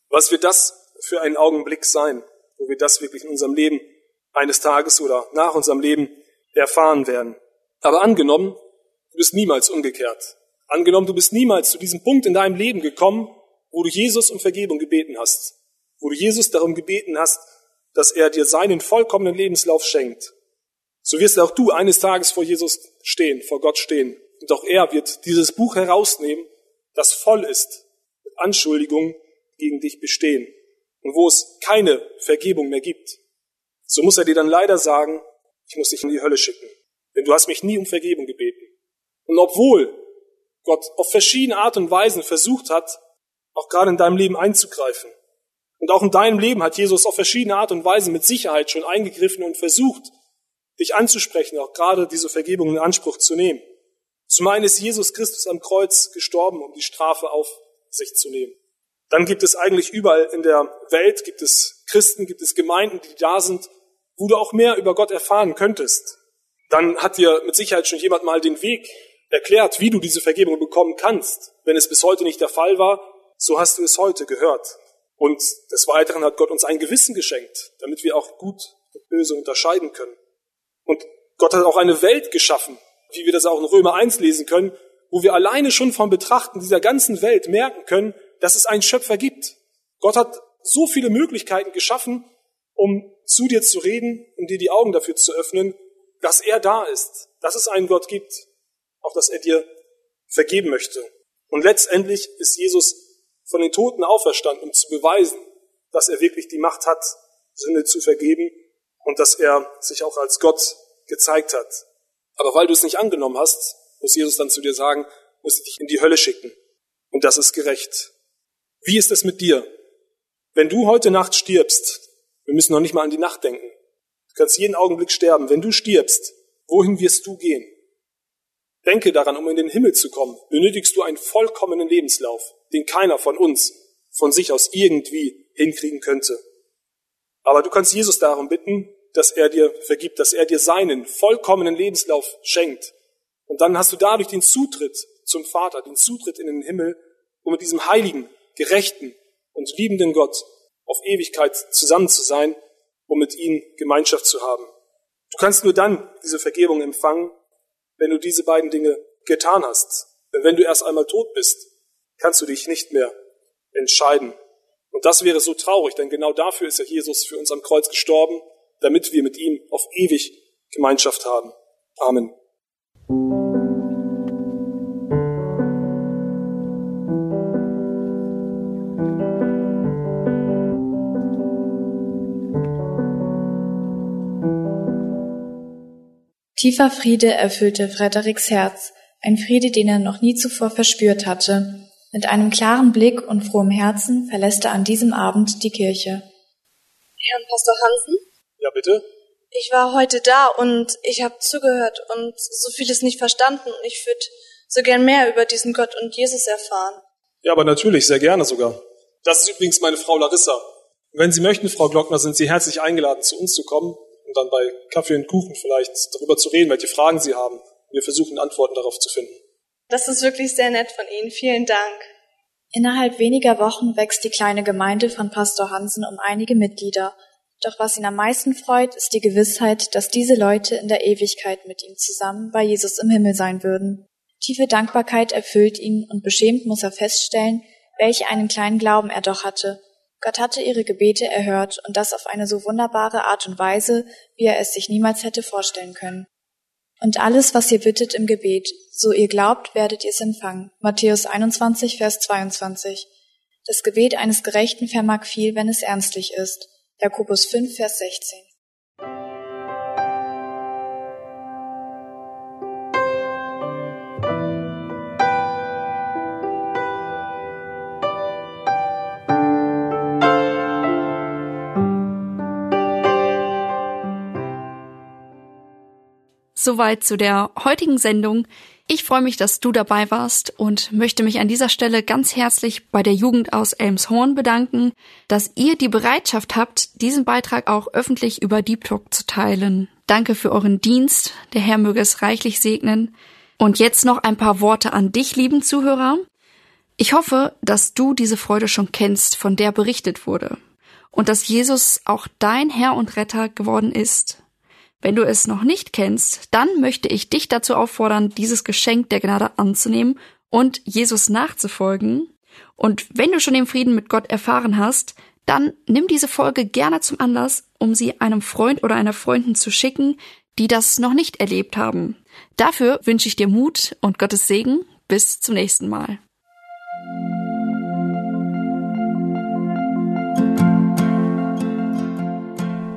Was wird das für ein Augenblick sein, wo wir das wirklich in unserem Leben eines Tages oder nach unserem Leben erfahren werden? Aber angenommen, du bist niemals umgekehrt. Angenommen, du bist niemals zu diesem Punkt in deinem Leben gekommen, wo du Jesus um Vergebung gebeten hast, wo du Jesus darum gebeten hast, dass er dir seinen vollkommenen Lebenslauf schenkt. So wirst auch du eines Tages vor Jesus stehen, vor Gott stehen. Und auch er wird dieses Buch herausnehmen, das voll ist mit Anschuldigungen gegen dich bestehen und wo es keine Vergebung mehr gibt. So muss er dir dann leider sagen, ich muss dich in die Hölle schicken, denn du hast mich nie um Vergebung gebeten. Und obwohl Gott auf verschiedene Art und Weisen versucht hat, auch gerade in deinem Leben einzugreifen. Und auch in deinem Leben hat Jesus auf verschiedene Art und Weise mit Sicherheit schon eingegriffen und versucht, dich anzusprechen, auch gerade diese Vergebung in Anspruch zu nehmen. Zum einen ist Jesus Christus am Kreuz gestorben, um die Strafe auf sich zu nehmen. Dann gibt es eigentlich überall in der Welt, gibt es Christen, gibt es Gemeinden, die da sind, wo du auch mehr über Gott erfahren könntest. Dann hat dir mit Sicherheit schon jemand mal den Weg erklärt, wie du diese Vergebung bekommen kannst. Wenn es bis heute nicht der Fall war, so hast du es heute gehört. Und des Weiteren hat Gott uns ein Gewissen geschenkt, damit wir auch gut und böse unterscheiden können. Und Gott hat auch eine Welt geschaffen, wie wir das auch in Römer 1 lesen können, wo wir alleine schon vom Betrachten dieser ganzen Welt merken können, dass es einen Schöpfer gibt. Gott hat so viele Möglichkeiten geschaffen, um zu dir zu reden, um dir die Augen dafür zu öffnen, dass er da ist, dass es einen Gott gibt, auch dass er dir vergeben möchte. Und letztendlich ist Jesus von den Toten auferstanden, um zu beweisen, dass er wirklich die Macht hat, Sünde zu vergeben und dass er sich auch als Gott gezeigt hat. Aber weil du es nicht angenommen hast, muss Jesus dann zu dir sagen, muss ich dich in die Hölle schicken. Und das ist gerecht. Wie ist es mit dir? Wenn du heute Nacht stirbst, wir müssen noch nicht mal an die Nacht denken. Du kannst jeden Augenblick sterben. Wenn du stirbst, wohin wirst du gehen? Denke daran, um in den Himmel zu kommen, benötigst du einen vollkommenen Lebenslauf, den keiner von uns von sich aus irgendwie hinkriegen könnte. Aber du kannst Jesus darum bitten, dass er dir vergibt, dass er dir seinen vollkommenen Lebenslauf schenkt. Und dann hast du dadurch den Zutritt zum Vater, den Zutritt in den Himmel, um mit diesem heiligen, gerechten und liebenden Gott auf Ewigkeit zusammen zu sein, um mit ihm Gemeinschaft zu haben. Du kannst nur dann diese Vergebung empfangen, wenn du diese beiden Dinge getan hast. Denn wenn du erst einmal tot bist, kannst du dich nicht mehr entscheiden. Und das wäre so traurig, denn genau dafür ist ja Jesus für uns am Kreuz gestorben, damit wir mit ihm auf ewig Gemeinschaft haben. Amen. Tiefer Friede erfüllte Frederiks Herz, ein Friede, den er noch nie zuvor verspürt hatte. Mit einem klaren Blick und frohem Herzen verlässt er an diesem Abend die Kirche. Herrn Pastor Hansen? Ja, bitte? Ich war heute da und ich habe zugehört und so vieles nicht verstanden und ich würde so gern mehr über diesen Gott und Jesus erfahren. Ja, aber natürlich, sehr gerne sogar. Das ist übrigens meine Frau Larissa. Wenn Sie möchten, Frau Glockner, sind Sie herzlich eingeladen, zu uns zu kommen und dann bei Kaffee und Kuchen vielleicht darüber zu reden, welche Fragen Sie haben. Wir versuchen Antworten darauf zu finden. Das ist wirklich sehr nett von Ihnen. Vielen Dank. Innerhalb weniger Wochen wächst die kleine Gemeinde von Pastor Hansen um einige Mitglieder. Doch was ihn am meisten freut, ist die Gewissheit, dass diese Leute in der Ewigkeit mit ihm zusammen bei Jesus im Himmel sein würden. Tiefe Dankbarkeit erfüllt ihn und beschämt muss er feststellen, welch einen kleinen Glauben er doch hatte. Gott hatte ihre Gebete erhört und das auf eine so wunderbare Art und Weise, wie er es sich niemals hätte vorstellen können. Und alles, was ihr bittet im Gebet, so ihr glaubt, werdet ihr es empfangen. Matthäus 21, Vers 22. Das Gebet eines Gerechten vermag viel, wenn es ernstlich ist. Jakobus 5, Vers 16. Soweit zu der heutigen Sendung. Ich freue mich, dass du dabei warst und möchte mich an dieser Stelle ganz herzlich bei der Jugend aus Elmshorn bedanken, dass ihr die Bereitschaft habt, diesen Beitrag auch öffentlich über Deep Talk zu teilen. Danke für euren Dienst. Der Herr möge es reichlich segnen. Und jetzt noch ein paar Worte an dich, lieben Zuhörer. Ich hoffe, dass du diese Freude schon kennst, von der berichtet wurde. Und dass Jesus auch dein Herr und Retter geworden ist. Wenn du es noch nicht kennst, dann möchte ich dich dazu auffordern, dieses Geschenk der Gnade anzunehmen und Jesus nachzufolgen. Und wenn du schon den Frieden mit Gott erfahren hast, dann nimm diese Folge gerne zum Anlass, um sie einem Freund oder einer Freundin zu schicken, die das noch nicht erlebt haben. Dafür wünsche ich dir Mut und Gottes Segen. Bis zum nächsten Mal.